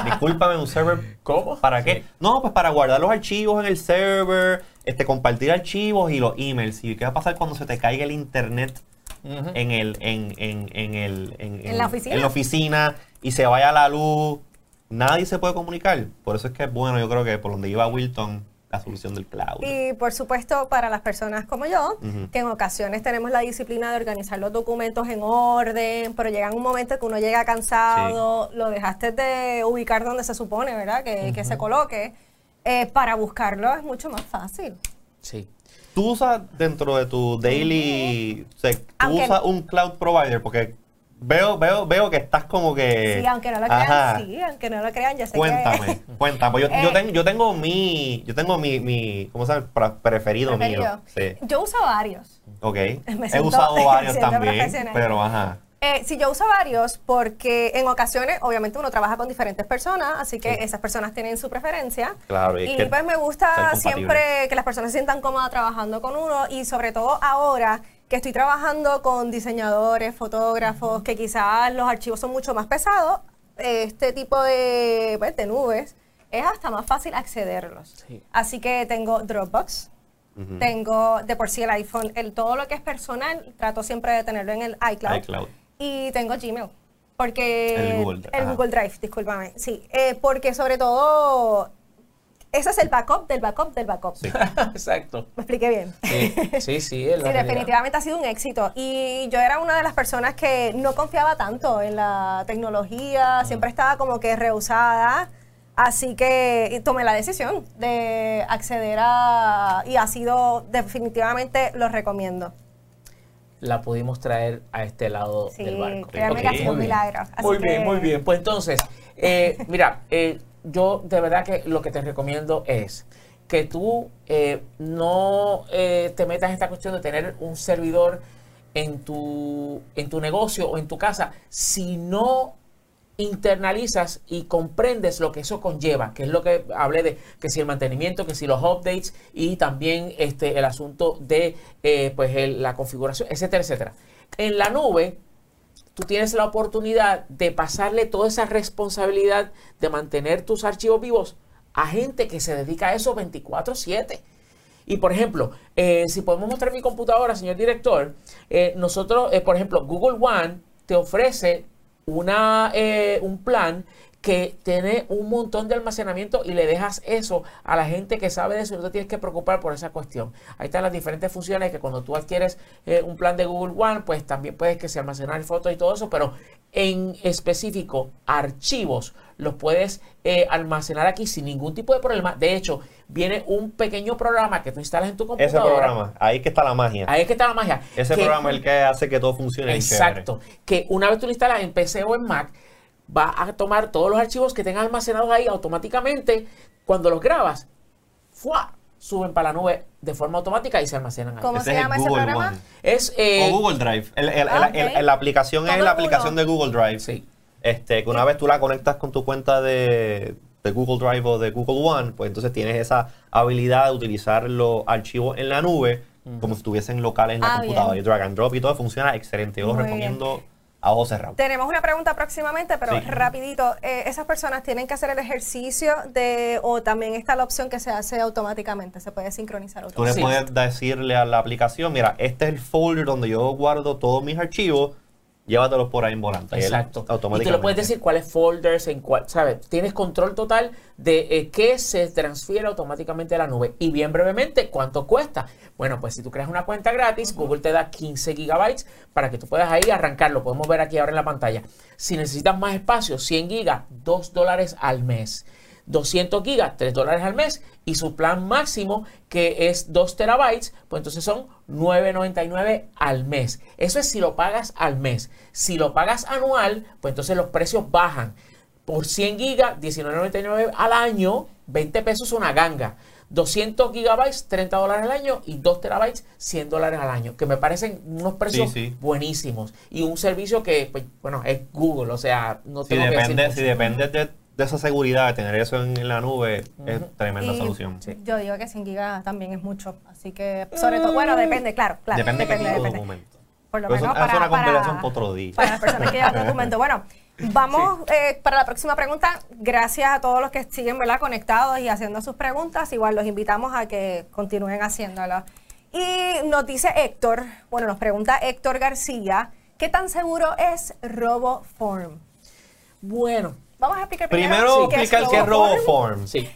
Discúlpame, un server. ¿Cómo? ¿Para qué? No, pues para guardar los archivos en el server, este, compartir archivos y los emails. ¿Y qué va a pasar cuando se te caiga el internet en el, en, en, en el, en, la oficina? en la oficina y se vaya la luz? Nadie se puede comunicar. Por eso es que es bueno, yo creo que por donde iba Wilton, la solución del cloud. Y por supuesto, para las personas como yo, que en ocasiones tenemos la disciplina de organizar los documentos en orden, pero llega un momento que uno llega cansado, lo dejaste de ubicar donde se supone, ¿verdad? Que, que se coloque. Eh, para buscarlo es mucho más fácil. Sí. Tú usas dentro de tu daily, o sea, tú usas un cloud provider porque Veo, veo, veo que estás como que. Sí, aunque no lo crean, sí, aunque no lo crean, ya sé Cuéntame, que... cuéntame. Yo, yo, eh, tengo, yo tengo mi. Yo tengo mi, mi ¿cómo se llama? Preferido, mío. Sí. Yo uso varios. Ok. He usado varios también. Pero ajá. Eh, sí, yo uso varios porque en ocasiones, obviamente, uno trabaja con diferentes personas, así que esas personas tienen su preferencia. Claro, y, y pues me gusta siempre que las personas se sientan cómodas trabajando con uno y sobre todo ahora que estoy trabajando con diseñadores, fotógrafos, que quizás los archivos son mucho más pesados, este tipo de, pues, de nubes es hasta más fácil accederlos. Así que tengo Dropbox, tengo de por sí el iPhone, el, todo lo que es personal, trato siempre de tenerlo en el iCloud. Y tengo Gmail. Porque el Google, el Google Drive, discúlpame. Sí, eh, porque sobre todo ese es el backup del backup del backup. Exacto. Me expliqué bien. Sí, sí, sí. definitivamente ha sido un éxito. Y yo era una de las personas que no confiaba tanto en la tecnología, siempre estaba como que rehusada. Así que tomé la decisión de acceder a... Y ha sido definitivamente, lo recomiendo la pudimos traer a este lado del barco. Créanme que ha sido un milagro. muy bien, muy bien. Pues entonces, eh, mira, eh, yo de verdad que lo que te recomiendo es que tú eh, no eh, te metas en esta cuestión de tener un servidor en tu, en tu negocio o en tu casa si no internalizas y comprendes lo que eso conlleva, que es lo que hablé de que si el mantenimiento, que si los updates y también este, el asunto de eh, pues la configuración, etcétera, etcétera. En la nube tú tienes la oportunidad de pasarle toda esa responsabilidad de mantener tus archivos vivos a gente que se dedica a eso 24/7. Y por ejemplo, eh, si podemos mostrar mi computadora, señor director, eh, nosotros, eh, por ejemplo, Google One te ofrece una, un plan que tiene un montón de almacenamiento y le dejas eso a la gente que sabe de eso, no te tienes que preocupar por esa cuestión. Ahí están las diferentes funciones que cuando tú adquieres eh, un plan de Google One, pues también puedes que se almacenar fotos y todo eso, pero en específico, archivos, los puedes eh, almacenar aquí sin ningún tipo de problema. De hecho, viene un pequeño programa que tú instalas en tu computadora. Ese programa, ahí que está la magia. Ahí es que está la magia. Ese programa es el que hace que todo funcione. Exacto. Que una vez tú lo instalas en PC o en Mac, va a tomar todos los archivos que tengas almacenados ahí automáticamente. Cuando los grabas, ¡fua! suben para la nube de forma automática y se almacenan ahí. ¿Cómo se llama ese programa? Es, eh, o Google Drive. Ah, la aplicación es la aplicación de Google Drive. Sí. Este, que una vez tú la conectas con tu cuenta de, Google Drive o de Google One, pues entonces tienes esa habilidad de utilizar los archivos en la nube como si estuviesen locales en la ah, computadora. Y drag and drop y todo funciona excelente. Yo lo recomiendo a ojos cerrados. Tenemos una pregunta próximamente, pero rapidito. Eh, ¿Esas personas tienen que hacer el ejercicio de o también está la opción que se hace automáticamente? Se puede sincronizar automáticamente. Tú le puedes decirle a la aplicación, mira, este es el folder donde yo guardo todos mis archivos llévatelos por ahí en volante. Exacto. Y tú le puedes decir cuáles folders, en cuál, ¿sabes? Tienes control total de eh, qué se transfiere automáticamente a la nube. Y bien brevemente, ¿cuánto cuesta? Bueno, pues si tú creas una cuenta gratis, Google te da 15 gigabytes para que tú puedas ahí arrancarlo. Podemos ver aquí ahora en la pantalla. Si necesitas más espacio, 100 gigas, 2 dólares al mes. 200 gigas, 3 dólares al mes. Y su plan máximo, que es 2 terabytes, pues entonces son 9.99 al mes. Eso es si lo pagas al mes. Si lo pagas anual, pues entonces los precios bajan. Por 100 gigas, 19.99 al año, 20 pesos una ganga. 200 gigabytes, 30 dólares al año y 2 terabytes, 100 dólares al año, que me parecen unos precios buenísimos. Y un servicio que, pues, bueno, es Google, o sea, no si depende, Si depende de de esa seguridad, de tener eso en, la nube, es tremenda solución. Yo digo que 100 gigas también es mucho. Así que, sobre todo, bueno, depende, claro, claro. Depende, depende, depende. documento. Por lo menos para, una compilación para, otro día. para las personas que llevan documento. Bueno, vamos eh, para la próxima pregunta. Gracias a todos los que siguen ¿verdad? conectados y haciendo sus preguntas. Igual los invitamos a que continúen haciéndolo. Y nos dice Héctor, bueno, nos pregunta Héctor García, ¿qué tan seguro es RoboForm? Bueno, Vamos a explicar primero. Primero explicar qué es RoboForm. Sí.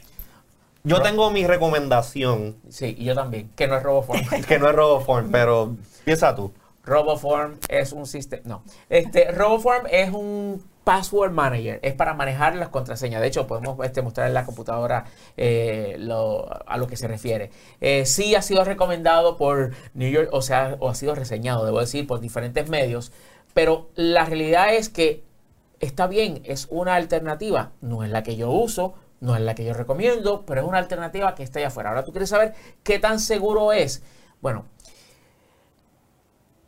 Yo tengo mi recomendación. Sí, y yo también, que no es RoboForm. que no es RoboForm, pero piensa tú. RoboForm es un sistema. No. Este, RoboForm es un password manager. Es para manejar las contraseñas. De hecho, podemos este, mostrar en la computadora eh, a lo que se refiere. Eh, sí ha sido recomendado por New York, o sea, o ha sido reseñado, debo decir, por diferentes medios. Pero la realidad es que está bien, es una alternativa, no es la que yo uso, no es la que yo recomiendo, pero es una alternativa que está allá afuera. Ahora tú quieres saber qué tan seguro es. Bueno,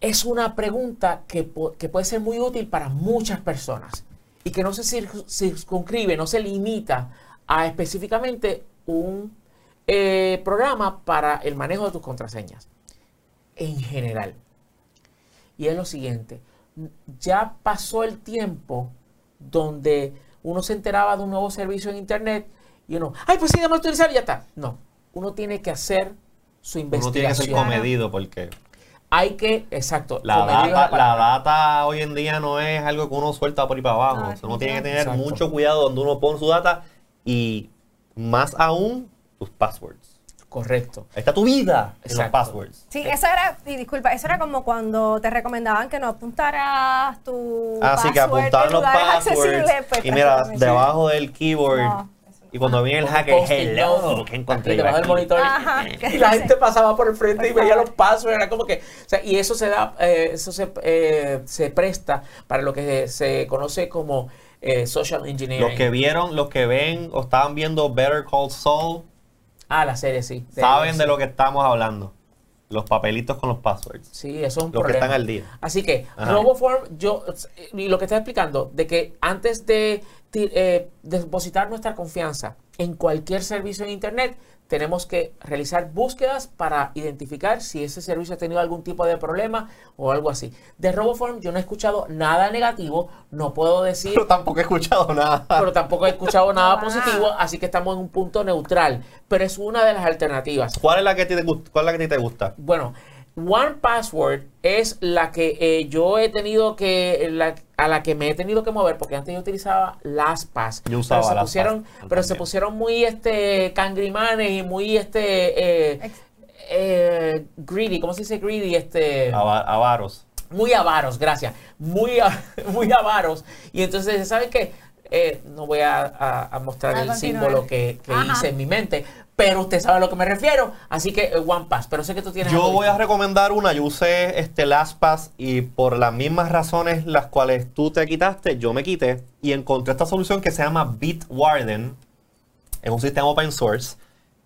es una pregunta que, puede ser muy útil para muchas personas y que no se circunscribe, no se limita a específicamente un eh, programa para el manejo de tus contraseñas. En general. Y es lo siguiente, ya pasó el tiempo donde uno se enteraba de un nuevo servicio en Internet y uno, ay, pues sí, déjame utilizar y ya está. No, uno tiene que hacer su investigación. Uno tiene que ser comedido porque... Hay que, exacto. La data, la data hoy en día no es algo que uno suelta por ahí para abajo. uno tiene que tener mucho cuidado donde uno pone su data y más aún tus passwords. Correcto. está tu vida en los passwords. Sí, eso era, y disculpa, eso era como cuando te recomendaban que no apuntaras tu Así ah, que apuntar los passwords. Pues, y mira, debajo del keyboard. y cuando viene el hacker, hello, que encontré debajo del monitor. y la gente pasaba por el frente y veía los passwords. Era como que. O sea, y eso se da, eh, eso se, eh, se presta para lo que se conoce como eh, social engineering. Los que vieron, los que ven o estaban viendo Better Call Saul Ah, la serie, sí. Saben de lo que estamos hablando. Los papelitos con los passwords. Sí, eso es un Los que están al día. Así que, RoboForm, yo, y lo que está explicando, de que antes de eh, depositar nuestra confianza en cualquier servicio en Internet, tenemos que realizar búsquedas para identificar si ese servicio ha tenido algún tipo de problema o algo así. De RoboForm yo no he escuchado nada negativo, no puedo decir... Pero tampoco he escuchado nada. Pero tampoco he escuchado nada positivo, así que estamos en un punto neutral. Pero es una de las alternativas. ¿Cuál es la que, te, cuál es la que te gusta? Bueno, One Password es la que eh, yo he tenido que, a la que me he tenido que mover, porque antes yo utilizaba LastPass. Yo usaba pero se pusieron, Pero se pusieron muy este cangrimanes y muy este eh, eh, greedy, ¿cómo se dice greedy? Este, avaros. Muy avaros, gracias. Muy, muy avaros. Y entonces, ¿saben qué? Eh, no voy a, mostrar el símbolo que, hice en mi mente, pero usted sabe a lo que me refiero, así que eh, OnePass, pero sé que tú tienes... Yo voy a recomendar una, yo usé este LastPass y por las mismas razones las cuales tú te quitaste, yo me quité y encontré esta solución que se llama Bitwarden, es un sistema open source,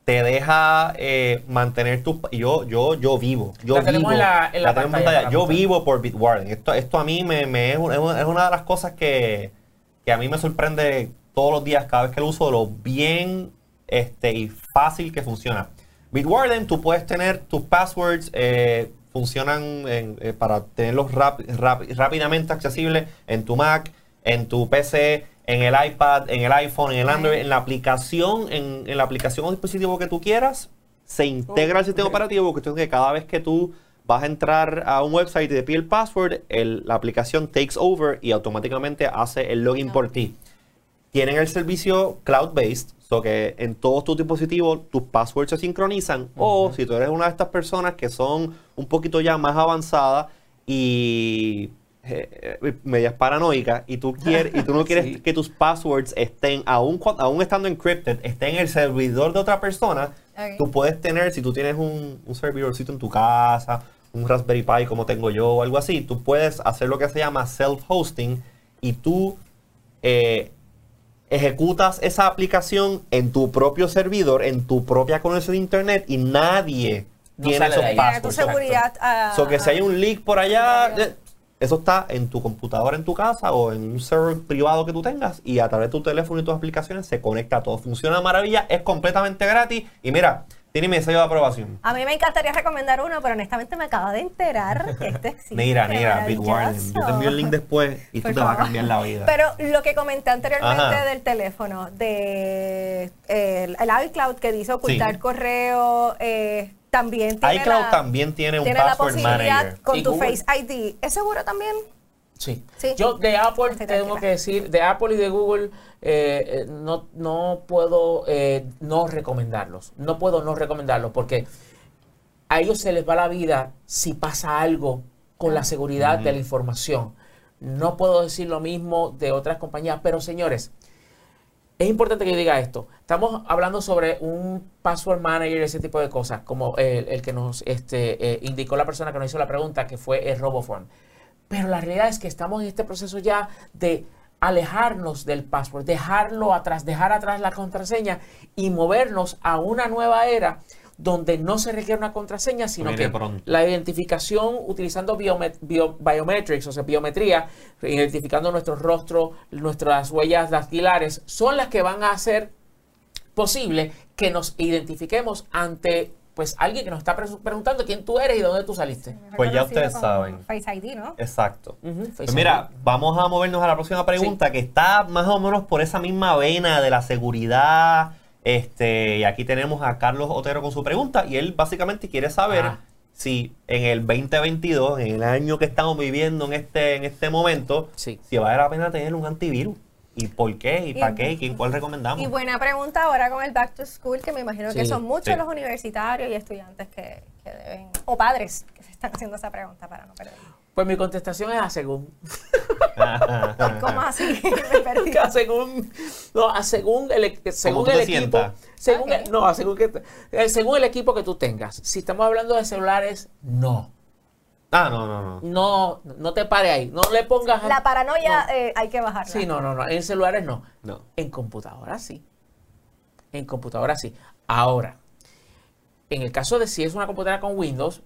te deja eh, mantener tu... Yo, yo, yo vivo, yo vivo... yo vivo por Bitwarden, esto, esto a mí me, me es, una de las cosas que que a mí me sorprende todos los días, cada vez que lo uso, lo bien este, y fácil que funciona. Bitwarden, tú puedes tener tus passwords, eh, funcionan eh, para tenerlos rápidamente accesibles en tu Mac, en tu PC, en el iPad, en el iPhone, en el Android, en la aplicación, en, la aplicación o dispositivo que tú quieras, se integra el sistema operativo, que que cada vez que tú vas a entrar a un website y te pide el password, la aplicación takes over y automáticamente hace el login por ti. Tienen el servicio cloud-based, so que en todos tus dispositivos tus passwords se sincronizan. O si tú eres una de estas personas que son un poquito ya más avanzadas y eh, eh, medias paranoicas y tú quieres y tú no quieres que tus passwords estén aún, aún estando encrypted estén en el servidor de otra persona tú puedes tener si tú tienes un, un servidorcito en tu casa un Raspberry Pi como tengo yo o algo así, tú puedes hacer lo que se llama self-hosting y tú eh, ejecutas esa aplicación en tu propio servidor, en tu propia conexión de internet y nadie tiene esos passwords. seguridad. Uh, que si hay un leak por allá, eh, eso está en tu computadora en tu casa o en un server privado que tú tengas y a través de tu teléfono y tus aplicaciones se conecta todo. Funciona maravilla, es completamente gratis y mira, tiene mi sello de aprobación. A mí me encantaría recomendar uno, pero honestamente me acabo de enterar que este existe. mira, mira, Big Warning. Yo te envío el link después y tú te vas a cambiar la vida. Pero lo que comenté anteriormente del teléfono, de el, iCloud que dice ocultar correo, eh, también tiene iCloud también tiene un tiene la posibilidad con tu Face ID. ¿Es seguro también? Sí. Yo de Apple tengo que decir, de Apple y de Google eh, eh, no, no puedo eh, no recomendarlos. No puedo no recomendarlos porque a ellos se les va la vida si pasa algo con la seguridad de la información. No puedo decir lo mismo de otras compañías, pero señores, es importante que yo diga esto. Estamos hablando sobre un password manager, ese tipo de cosas, como el, que nos este, indicó la persona que nos hizo la pregunta, que fue el Robophone. Pero la realidad es que estamos en este proceso ya de alejarnos del password, dejarlo atrás, dejar atrás la contraseña y movernos a una nueva era donde no se requiere una contraseña, sino que la identificación utilizando biometrics, o sea, biometría, identificando nuestro rostro, nuestras huellas dactilares, son las que van a hacer posible que nos identifiquemos ante pues alguien que nos está preguntando quién tú eres y dónde tú saliste. pues ya ustedes saben. Face ID, ¿no? Exacto. Pues mira, vamos a movernos a la próxima pregunta que está más o menos por esa misma vena de la seguridad. Este, y aquí tenemos a Carlos Otero con su pregunta y él básicamente quiere saber ah. si en el 2022, en el año que estamos viviendo en este, en este momento, si vale la pena tener un antivirus. ¿Y por qué? ¿Y, para qué? ¿Y cuál recomendamos? Y buena pregunta ahora con el Back to School, que me imagino que son muchos los universitarios y estudiantes que, deben, o padres que se están haciendo esa pregunta para no perder. Pues mi contestación es a según. ¿Cómo así? Me A según, no, a según el, según el equipo. Según no, a según, que, eh, según el equipo que tú tengas. Si estamos hablando de celulares, no. Ah, no, no, no. No, no te pare ahí. No le pongas. La paranoia eh, hay que bajarla. Sí, no, no, no. En celulares no. No. En computadora sí. En computadora sí. Ahora, en el caso de si es una computadora con Windows,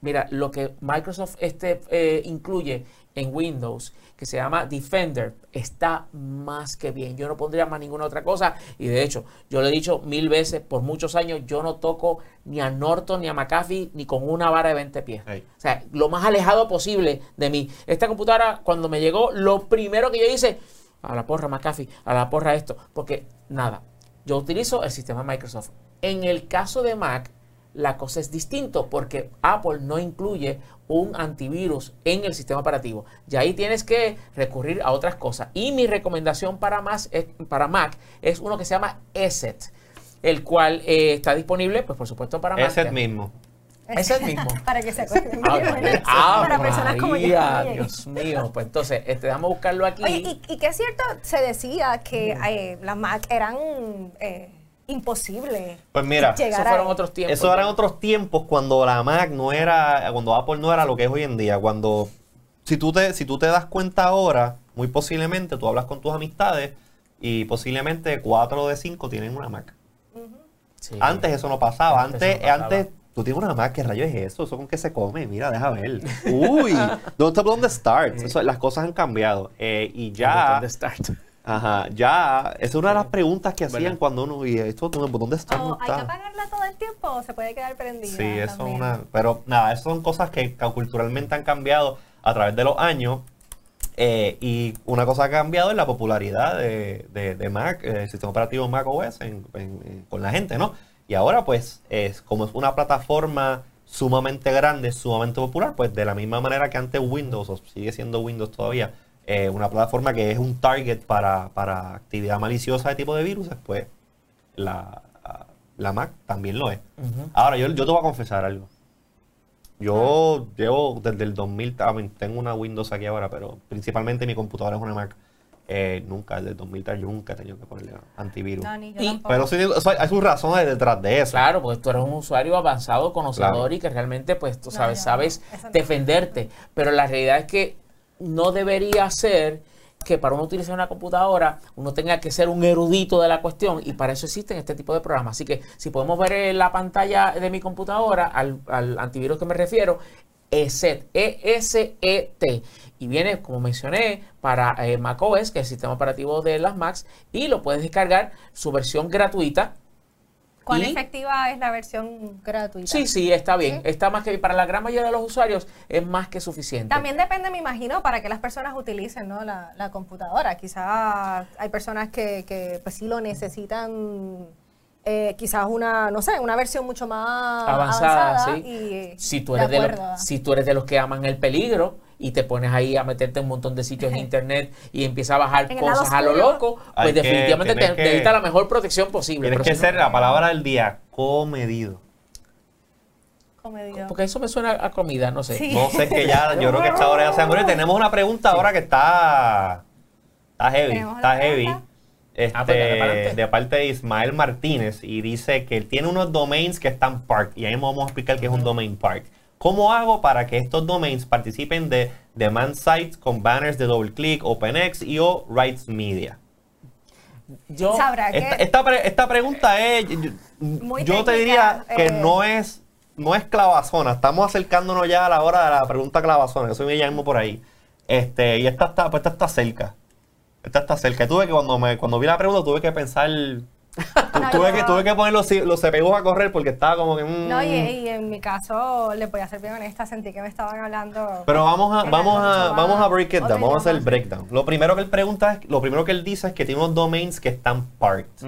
mira, lo que Microsoft este, eh, incluye en Windows que se llama Defender está más que bien. Yo no pondría más ninguna otra cosa. Y de hecho, yo le he dicho mil veces, por muchos años, yo no toco ni a Norton ni a McAfee ni con una vara de 20 pies. O sea, lo más alejado posible de mí. Esta computadora, cuando me llegó, lo primero que yo hice, a la porra McAfee, a la porra esto, porque nada, yo utilizo el sistema Microsoft. En el caso de Mac, la cosa es distinto porque Apple no incluye un antivirus en el sistema operativo. Y ahí tienes que recurrir a otras cosas. Y mi recomendación para, más, para Mac es uno que se llama ESET, el cual eh, está disponible, pues por supuesto, para Mac. ESET mismo. Es el mismo. para que se acuerden. Ah, para personas como yo. Dios mío. Pues entonces, este, déjame buscarlo aquí. y, y, que es cierto, se decía que eh, las Mac eran eh, imposibles. Pues mira, eso fueron otros tiempos. Eso eran otros tiempos cuando la Mac no era, cuando Apple no era lo que es hoy en día. Cuando, si tú te, si tú te das cuenta ahora, muy posiblemente tú hablas con tus amistades y posiblemente cuatro de cinco tienen una Mac. Antes eso no pasaba. Antes, antes, tú tienes una Mac, ¿qué rayo es eso? ¿Eso con qué se come? Mira, deja ver. Uy, ¿dónde, dónde start? las cosas han cambiado. Eh, y ya... ¿Dónde start? Ajá, ya, esa es una de las preguntas que hacían cuando uno, y esto, ¿dónde está? Oh, ¿Hay que apagarla todo el tiempo o se puede quedar prendida? Sí, eso es una, pero nada, esas son cosas que culturalmente han cambiado a través de los años eh, y una cosa que ha cambiado es la popularidad de, de, Mac, eh, el sistema operativo Mac OS con la gente, ¿no? Y ahora, pues, es como es una plataforma sumamente grande, sumamente popular, pues de la misma manera que antes Windows, o sigue siendo Windows todavía, eh, una plataforma que es un target para, para, actividad maliciosa de tipo de virus, pues la, la Mac también lo es. Ahora, yo, yo te voy a confesar algo. Yo llevo desde el 2000, tengo una Windows aquí ahora, pero principalmente mi computadora es una Mac. Eh, nunca, desde el 2003 yo nunca he tenido que ponerle antivirus. pero sí, hay sus razones detrás de eso. Claro, porque tú eres un usuario avanzado, conocedor y que realmente, pues, tú sabes, sabes defenderte. Pero la realidad es que no debería ser que para uno utilizar una computadora uno tenga que ser un erudito de la cuestión y para eso existen este tipo de programas. Así que si podemos ver en la pantalla de mi computadora, al, antivirus que me refiero, ESET, E-S-E-T. Y viene, como mencioné, para eh, macOS, que es el sistema operativo de las Macs, y lo puedes descargar su versión gratuita ¿Cuán efectiva es la versión gratuita? Sí, sí, está bien. Está más que para la gran mayoría de los usuarios es más que suficiente. También depende, me imagino, para que las personas utilicen ¿no? la, computadora. Quizás hay personas que, que pues sí lo necesitan eh, quizás una, no sé, una versión mucho más avanzada. sí. si, tú eres de, si tú eres de los que aman el peligro y te pones ahí a meterte en un montón de sitios en internet y empiezas a bajar cosas a lo loco, pues definitivamente te, necesitas la mejor protección posible. Tienes que ser la palabra del día, comedido. Comedido. Porque eso me suena a comida, no sé. No sé, que ya, yo creo que esta hora ya se murió. Tenemos una pregunta ahora que está, está heavy, está heavy. Ah, pues este, de parte de Ismael Martínez y dice que tiene unos domains que están park y ahí vamos a explicar qué es un domain park. ¿Cómo hago para que estos domains participen de demand sites con banners de double click, OpenX y o Rights Media? Yo, esta, esta, pregunta es, yo, te diría que eh. no es no es clavazona, estamos acercándonos ya a la hora de la pregunta clavazona, eso me llamo por ahí. Este, y esta está, pues esta está cerca. Esta está cerca. Tuve que cuando me, cuando vi la pregunta tuve que pensar tuve, que, tuve que poner los, los CPUs a correr porque estaba como que. Mm. No, y, en mi caso, le voy a ser bien honesta, sentí que me estaban hablando. Pero vamos a, vamos a, vamos a break it down, vamos a hacer el breakdown. Lo primero que él pregunta es, lo primero que él dice es que tiene unos domains que están parked.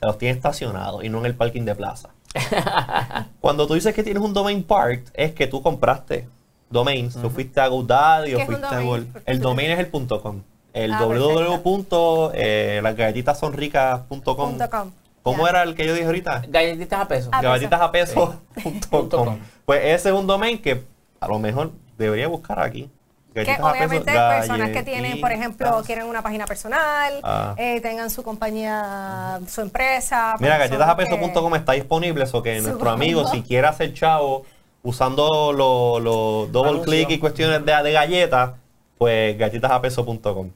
Los tiene estacionados y no en el parking de plaza. Cuando tú dices que tienes un domain parked, es que tú compraste domains. Tú fuiste a GoDaddy o fuiste a Google. El domain es el .com. El ah. ¿Cómo era el que yo dije ahorita? Galletitas a peso. Galletitas a peso. pues ese es un domain que a lo mejor debería buscar aquí. Que obviamente personas que tienen, por ejemplo, quieren una página personal, ah. eh, tengan su compañía, su empresa. Mira, galletasapeso.com está disponible, eso que nuestro amigo, si quiere hacer chavo usando los double click y cuestiones de, de galletas, pues galletasapeso.com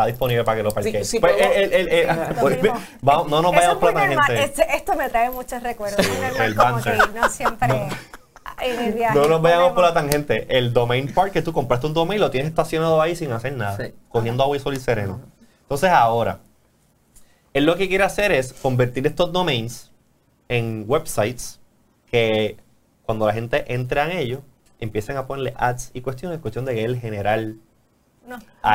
está disponible para que lo parqueen. Sí, pues, no nos vayamos por la gente. Este, esto me trae muchos recuerdos. el como que no siempre... No. nos vayamos por la tangente. El domain park que tú compraste un domain lo tienes estacionado ahí sin hacer nada, cogiendo agua y sol y sereno. Entonces ahora, él lo que quiere hacer es convertir estos domains en websites que cuando la gente entra en ellos, empiecen a ponerle ads y cuestiones, cuestión de que él general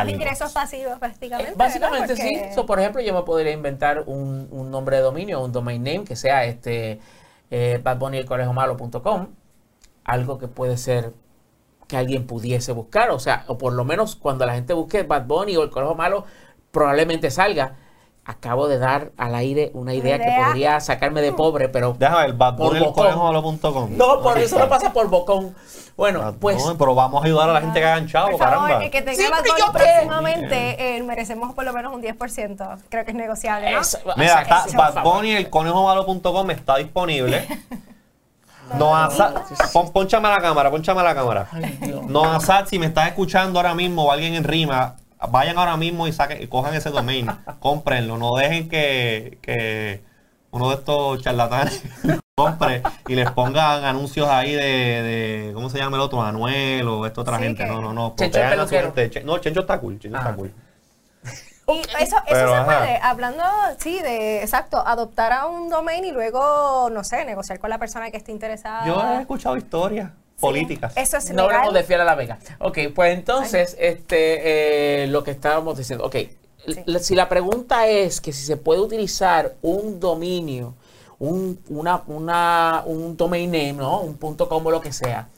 ingresos pasivos prácticamente. Eh, básicamente sí. por ejemplo, yo me podría inventar un, nombre de dominio, un domain name que sea este eh, badbunnyelcolejomalo.com, algo que puede ser que alguien pudiese buscar, o sea, o por lo menos cuando la gente busque Bad Bunny o el Colegio Malo, probablemente salga. Acabo de dar al aire una idea, que podría sacarme de pobre, pero. Déjame ver, por el No, por eso no pasa por bocón. Bueno, pues. No, pero vamos a ayudar a la gente que hagan chavo, caramba. El que tenga sí, próximamente, eh, merecemos por lo menos un 10%. Creo que es negociable. ¿no? Mira, está Bad Bunny, el conejomalo.com está disponible. No, pon, ponchame la cámara, ponchame la cámara. No, Asad, si me estás escuchando ahora mismo o alguien en rima, vayan ahora mismo y saquen, cojan ese domain, cómprenlo, no dejen que, que uno de estos charlatanes compre y les pongan anuncios ahí de, de, ¿cómo se llama el otro? Manuel o esta otra gente. No, no, no. Chencho No, Chencho está cool, Chencho está ah. cool. Y eso, eso se puede, hablando, sí, de, exacto, adoptar a un domain y luego, no sé, negociar con la persona que esté interesada. Yo he escuchado historias políticas. Eso es No hablamos de Fiel a la Vega. Ok, pues entonces, este, eh, lo que estábamos diciendo, ok, si la pregunta es que si se puede utilizar un dominio, un, una, una, un domain name, ¿no? Un punto como lo que sea,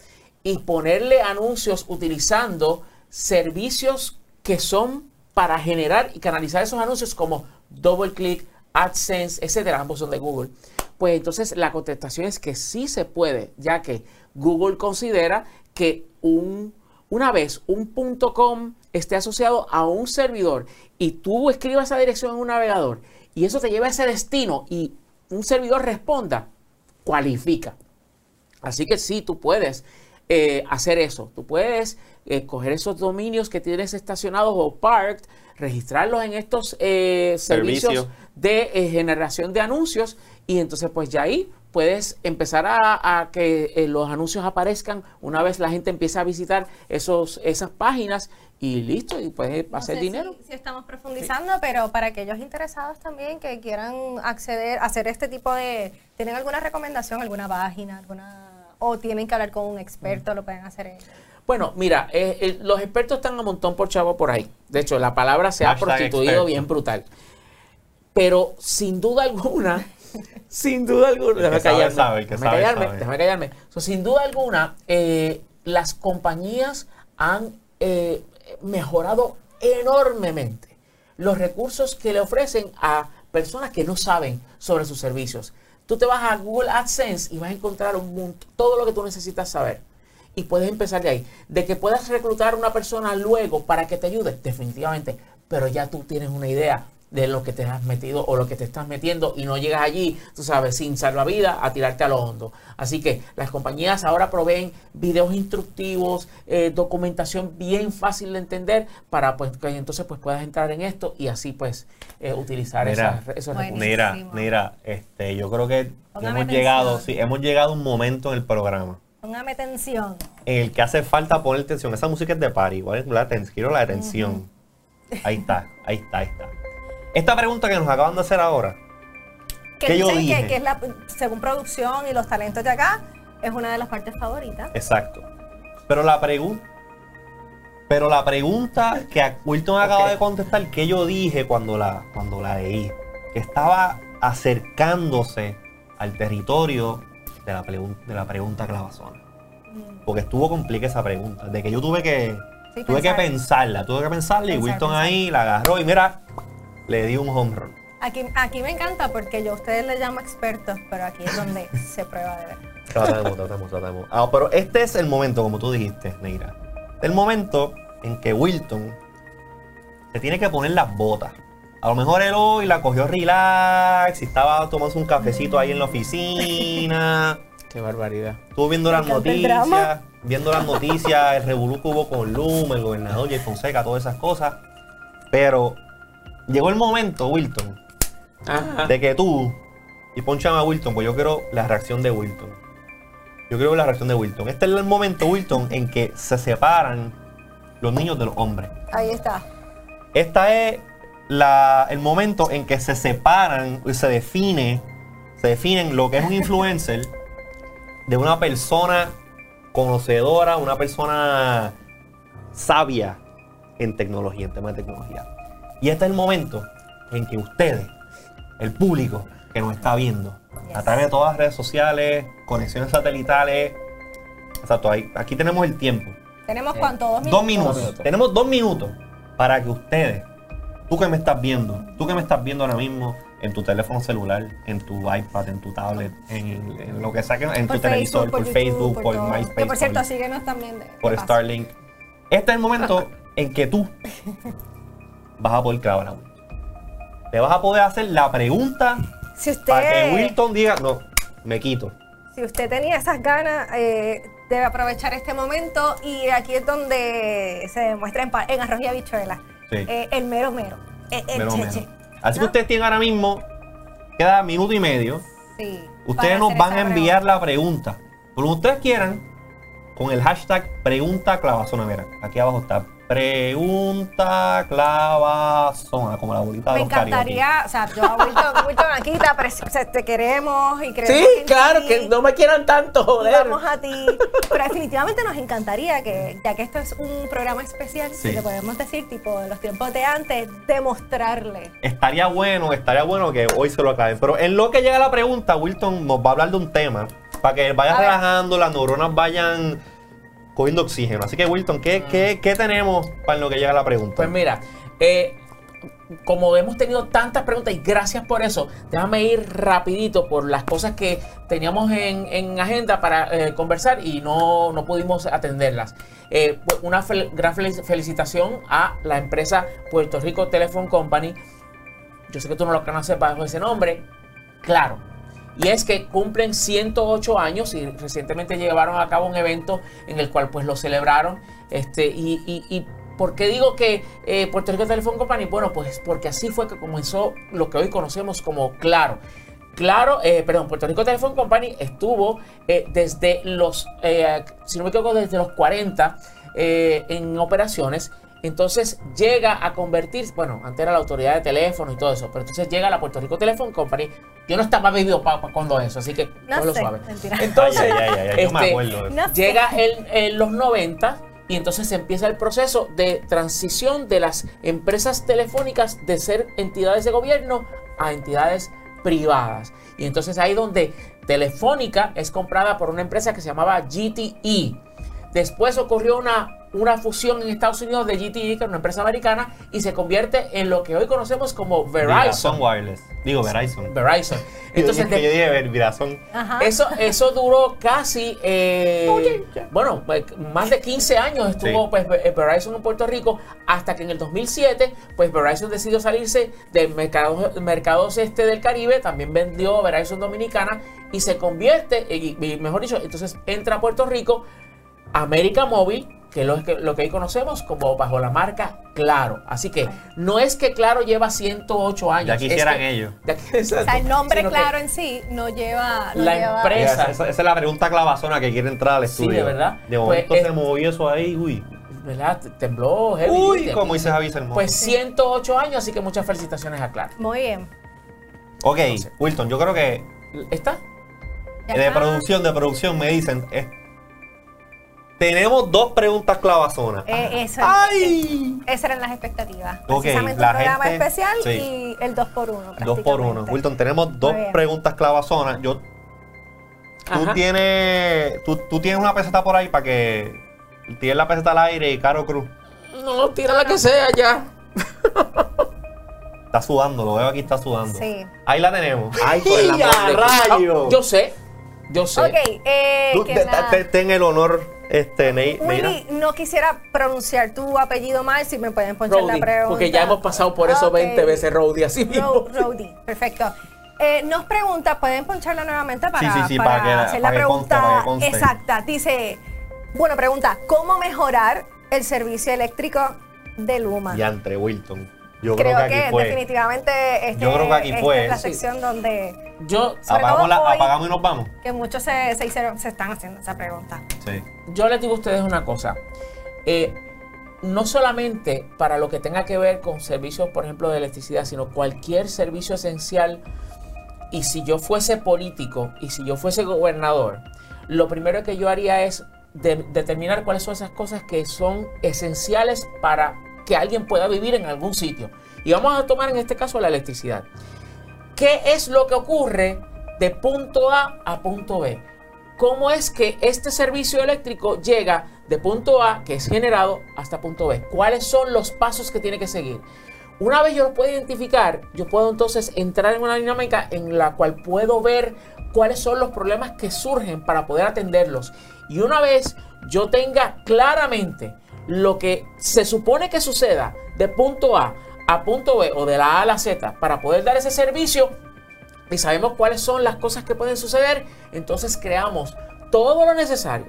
y ponerle anuncios utilizando servicios que son para generar y canalizar esos anuncios como DoubleClick, AdSense, etcétera, ambos son de Google. Pues entonces la contestación es que sí se puede, ya que Google considera que un, una vez un .com esté asociado a un servidor y tú escribas esa dirección en un navegador y eso te lleva a ese destino y un servidor responda, cualifica. Así que sí, tú puedes eh, hacer eso. Tú puedes eh, coger esos dominios que tienes estacionados o parked, registrarlos en estos eh, servicios de generación de anuncios y entonces pues ya ahí puedes empezar a, que eh, los anuncios aparezcan una vez la gente empieza a visitar esos, esas páginas y listo, y puedes hacer dinero. Si, estamos profundizando, pero para aquellos interesados también que quieran acceder, a hacer este tipo de... ¿Tienen alguna recomendación, alguna página, alguna o tienen que hablar con un experto, lo pueden hacer ellos? Bueno, mira, eh, eh, los expertos están un montón por chavo por ahí. De hecho, la palabra se ha prostituido bien brutal. Pero sin duda alguna, sin duda alguna, déjame callarme, déjame callarme, déjame callarme. sin duda alguna, eh, las compañías han eh, mejorado enormemente los recursos que le ofrecen a personas que no saben sobre sus servicios. Tú te vas a Google AdSense y vas a encontrar un todo lo que tú necesitas saber. Y puedes empezar de ahí. De que puedas reclutar a una persona luego para que te ayude, definitivamente. Pero ya tú tienes una idea de lo que te has metido o lo que te estás metiendo y no llegas allí, tú sabes, sin salvavidas a tirarte a lo hondo. Así que las compañías ahora proveen videos instructivos, eh, documentación bien fácil de entender para pues que entonces pues puedas entrar en esto y así pues eh, utilizar mira, esos Mira, mira, este, yo creo que hemos llegado, sí, hemos llegado a un momento en el programa. Póngame atención. En el que hace falta poner atención. Esa música es de party, igual es la quiero la atención. Ahí está, ahí está, ahí está. Esta pregunta que nos acaban de hacer ahora. Que yo dije? Que, es la, según producción y los talentos de acá, es una de las partes favoritas. Exacto. Pero la pregunta. Pero la pregunta que Wilton acaba de contestar, que yo dije cuando la, cuando la leí, que estaba acercándose al territorio de la, de la pregunta clavazona. Mm. Porque estuvo complicada esa pregunta. De que yo tuve que, tuve que pensarla, tuve que pensarla y Wilton ahí la agarró y mira, le di un home run. Aquí, aquí me encanta porque yo a ustedes les llamo expertos, pero aquí es donde se prueba de ver. Tratamos, tratamos, tratamos. Ah, pero este es el momento, como tú dijiste, Neira. El momento en que Wilton se tiene que poner las botas. A lo mejor él hoy la cogió relax y estaba tomando un cafecito ahí en la oficina. Qué barbaridad. Estuvo viendo las noticias, viendo las noticias, el revolú que hubo con Luma, el gobernador Jay Fonseca, todas esas cosas. Pero llegó el momento, Wilton, de que tú, y ponchame a Wilton, pues yo quiero la reacción de Wilton. Yo quiero la reacción de Wilton. Este es el momento, Wilton, en que se separan los niños de los hombres. Ahí está. Este es la, el momento en que se separan y se define, se definen lo que es un influencer de una persona conocedora, una persona sabia en tecnología, en temas de tecnología. Y este es el momento en que ustedes, el público que nos está viendo, a través de todas las redes sociales, conexiones satelitales, exacto, aquí tenemos el tiempo. ¿Tenemos cuánto? ¿Dos minutos? Dos minutos. Tenemos dos minutos para que ustedes tú que me estás viendo, tú que me estás viendo ahora mismo en tu teléfono celular, en tu iPad, en tu tablet, en, lo que sea, en tu televisor, por, Facebook, por, MySpace. Que por cierto, síguenos también. por Starlink. Este es el momento en que tú vas a poder clavar agua. Te vas a poder hacer la pregunta si usted, para que Wilton diga, no, me quito. Si usted tenía esas ganas, eh, debe aprovechar este momento y aquí es donde se demuestra en, en arroz y habichuela. Eh, el mero mero. Eh, el. Así que ustedes tienen ahora mismo, queda minuto y medio. Sí, ustedes nos van a enviar la pregunta. Como ustedes quieran, con el hashtag pregunta clavazona. Mira, aquí abajo está Pregunta clavazona, como la bolita de Me encantaría, o sea, yo Wilton, aquí te, te queremos y creemos Sí, claro, que no me quieran tanto, joder. Vamos a ti. Pero definitivamente nos encantaría que, ya que esto es un programa especial, si le podemos decir, tipo, en los tiempos de antes, demostrarle. Estaría bueno, estaría bueno que hoy se lo acaben. Pero en lo que llega la pregunta, Wilton nos va a hablar de un tema para que vaya relajando, las neuronas vayan cogiendo oxígeno. Así que, Wilton, ¿qué, qué, qué tenemos para lo que llega la pregunta? Pues mira, eh, como hemos tenido tantas preguntas y gracias por eso, déjame ir rapidito por las cosas que teníamos en, agenda para eh, conversar y no, no, pudimos atenderlas. Eh, pues, una gran felicitación a la empresa Puerto Rico Telephone Company. Yo sé que tú no lo conoces bajo ese nombre. Claro, y es que cumplen 108 años y recientemente llevaron a cabo un evento en el cual pues lo celebraron. Este, y, y, ¿Por qué digo que eh, Puerto Rico Telephone Company? Bueno, pues porque así fue que comenzó lo que hoy conocemos como Claro. Claro, eh, perdón, Puerto Rico Telephone Company estuvo eh, desde los, si no me equivoco, desde los 40 en operaciones entonces llega a convertirse, bueno, antes era la autoridad de teléfono y todo eso, pero entonces llega la Puerto Rico Telephone Company. Yo no estaba vivido para cuando eso, así que no, lo suave. Entonces, llega en los 90 y entonces empieza el proceso de transición de las empresas telefónicas de ser entidades de gobierno a entidades privadas. Y entonces ahí donde Telefónica es comprada por una empresa que se llamaba GTE. Después ocurrió una una fusión en Estados Unidos de GTE, que es una empresa americana, y se convierte en lo que hoy conocemos como Verizon. Wireless. Digo Verizon. Verizon. Entonces, yo dije Verizon. Eso, eso duró casi, eh, bueno, pues, más de 15 años estuvo pues, Verizon en Puerto Rico, hasta que en el 2007, pues Verizon decidió salirse del mercado, mercados este del Caribe, también vendió Verizon Dominicana y se convierte, y, mejor dicho, entonces entra a Puerto Rico, América Móvil, que es lo que, lo que hoy conocemos como bajo la marca Claro. Así que no es que Claro lleva 108 años. Ya quisieran ellos. o sea, el nombre Claro en sí no lleva... la empresa... Esa, es la pregunta clavazona que quiere entrar al estudio. Sí, de verdad. De momento pues, se movió eso ahí, uy. ¿Verdad? Tembló heavy. Uy, como dice Javi Sermón. Pues 108 años, así que muchas felicitaciones a Claro. Muy bien. Ok, Wilton, yo creo que... ¿Está? De producción, de producción me dicen... Tenemos dos preguntas clavazonas. Eh, eso, ¡Ay! esas eran las expectativas. Precisamente un programa especial y el 2 por 1 2 por 1 Wilton, tenemos dos preguntas clavazonas. Yo, tú tienes, tú, tú, tienes una peseta por ahí para que tires la peseta al aire y Caro Cruz. No, tira la que sea ya. Está sudando, lo veo aquí, está sudando. Sí. Ahí la tenemos. Ay, por el rayo! Yo sé, yo sé. Ok, eh, Tú, ten el honor este, Willy, no quisiera pronunciar tu apellido mal, si me pueden poner la pregunta. Porque ya hemos pasado por eso 20 veces, Rowdy, así mismo. Rowdy, perfecto. Eh, nos pregunta, ¿pueden poncharla nuevamente para, hacer la pregunta exacta? Dice, bueno, pregunta, ¿cómo mejorar el servicio eléctrico de Luma? Y entre Wilton. Yo creo, que, aquí fue. definitivamente este, yo creo que aquí fue. es la sección donde yo apagamos, apagamos, y nos vamos. Que muchos se, se, hicieron, se están haciendo esa pregunta. Sí. Yo les digo a ustedes una cosa. Eh, no solamente para lo que tenga que ver con servicios, por ejemplo, de electricidad, sino cualquier servicio esencial. Y si yo fuese político y si yo fuese gobernador, lo primero que yo haría es determinar cuáles son esas cosas que son esenciales para que alguien pueda vivir en algún sitio. Y vamos a tomar en este caso la electricidad. ¿Qué es lo que ocurre de punto A a punto B? ¿Cómo es que este servicio eléctrico llega de punto A, que es generado, hasta punto B? ¿Cuáles son los pasos que tiene que seguir? Una vez yo lo puedo identificar, yo puedo entonces entrar en una dinámica en la cual puedo ver cuáles son los problemas que surgen para poder atenderlos. Y una vez yo tenga claramente lo que se supone que suceda de punto A a punto B o de la A a la Z para poder dar ese servicio y sabemos cuáles son las cosas que pueden suceder, entonces creamos todo lo necesario,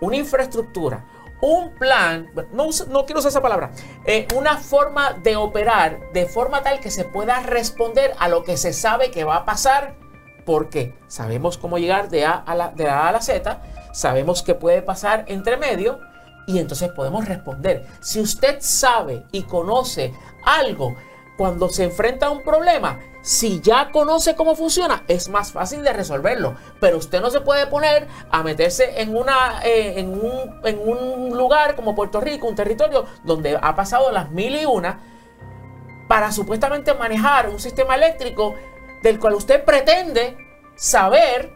una infraestructura, un plan, no, no quiero usar esa palabra, eh, una forma de operar de forma tal que se pueda responder a lo que se sabe que va a pasar, porque sabemos cómo llegar de A a la, de A a la Z, sabemos que puede pasar entre medio y entonces podemos responder. Si usted sabe y conoce algo cuando se enfrenta a un problema, si ya conoce cómo funciona, es más fácil de resolverlo. Pero usted no se puede poner a meterse en, una, eh, en, un, en un lugar como Puerto Rico, un territorio donde ha pasado las mil y una, para supuestamente manejar un sistema eléctrico del cual usted pretende saber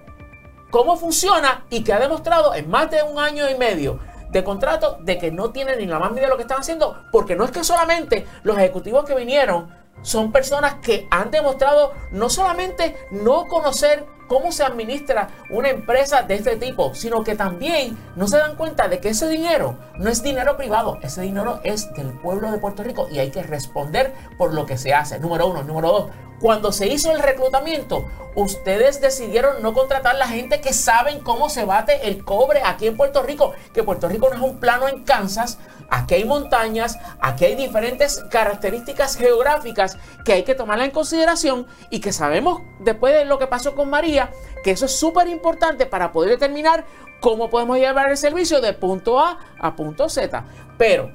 cómo funciona y que ha demostrado en más de un año y medio de contrato de que no tienen ni la más idea de lo que están haciendo, porque no es que solamente los ejecutivos que vinieron son personas que han demostrado no solamente no conocer cómo se administra una empresa de este tipo, sino que también no se dan cuenta de que ese dinero no es dinero privado, ese dinero es del pueblo de Puerto Rico y hay que responder por lo que se hace. Número uno. Número dos, cuando se hizo el reclutamiento, ustedes decidieron no contratar la gente que saben cómo se bate el cobre aquí en Puerto Rico, que Puerto Rico no es un plano en Kansas, aquí hay montañas, aquí hay diferentes características geográficas que hay que tomarla en consideración y que sabemos después de lo que pasó con María, que eso es súper importante para poder determinar cómo podemos llevar el servicio de punto A a punto Z. Pero,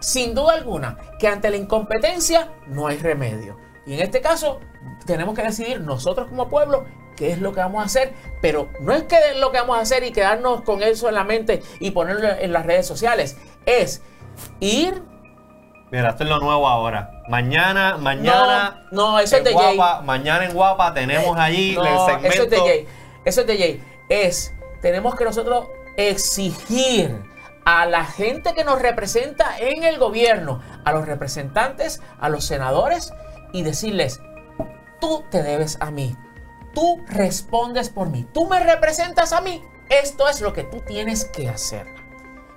sin duda alguna, que ante la incompetencia no hay remedio. Y en este caso, tenemos que decidir nosotros como pueblo qué es lo que vamos a hacer, pero no es que es lo que vamos a hacer y quedarnos con eso en la mente y ponerlo en las redes sociales, es ir. Mira, esto es lo nuevo ahora. Mañana, mañana. No, eso es de Guapa, Mañana en Guapa tenemos allí el segmento. Eso es de Jay. Eso es de Jay. Es, tenemos que nosotros exigir a la gente que nos representa en el gobierno, a los representantes, a los senadores, y decirles, tú te debes a mí, tú respondes por mí, tú me representas a mí, esto es lo que tú tienes que hacer.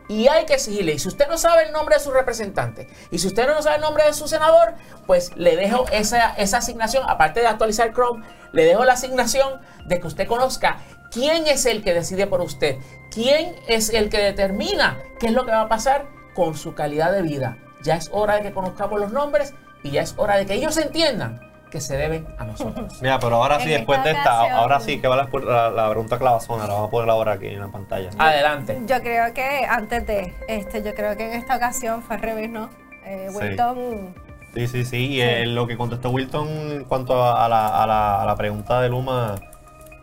Y hay que exigirle. Y si usted no sabe el nombre de su representante, y si usted no sabe el nombre de su senador, pues le dejo esa, esa asignación, aparte de actualizar Chrome, le dejo la asignación de que usted conozca quién es el que decide por usted, quién es el que determina qué es lo que va a pasar con su calidad de vida. Ya es hora de que conozcamos los nombres y ya es hora de que ellos entiendan que se deben a nosotros. Mira, pero ahora sí, después de esta, ahora sí que va la, la, pregunta clavazona, la vamos a poner ahora aquí en la pantalla. Adelante. Yo creo que antes de, este, yo creo que en esta ocasión fue al revés, ¿no? Eh, Wilton. Sí, sí, sí. Y eh, lo que contestó Wilton en cuanto a, la, a, la, a la, pregunta de Luma,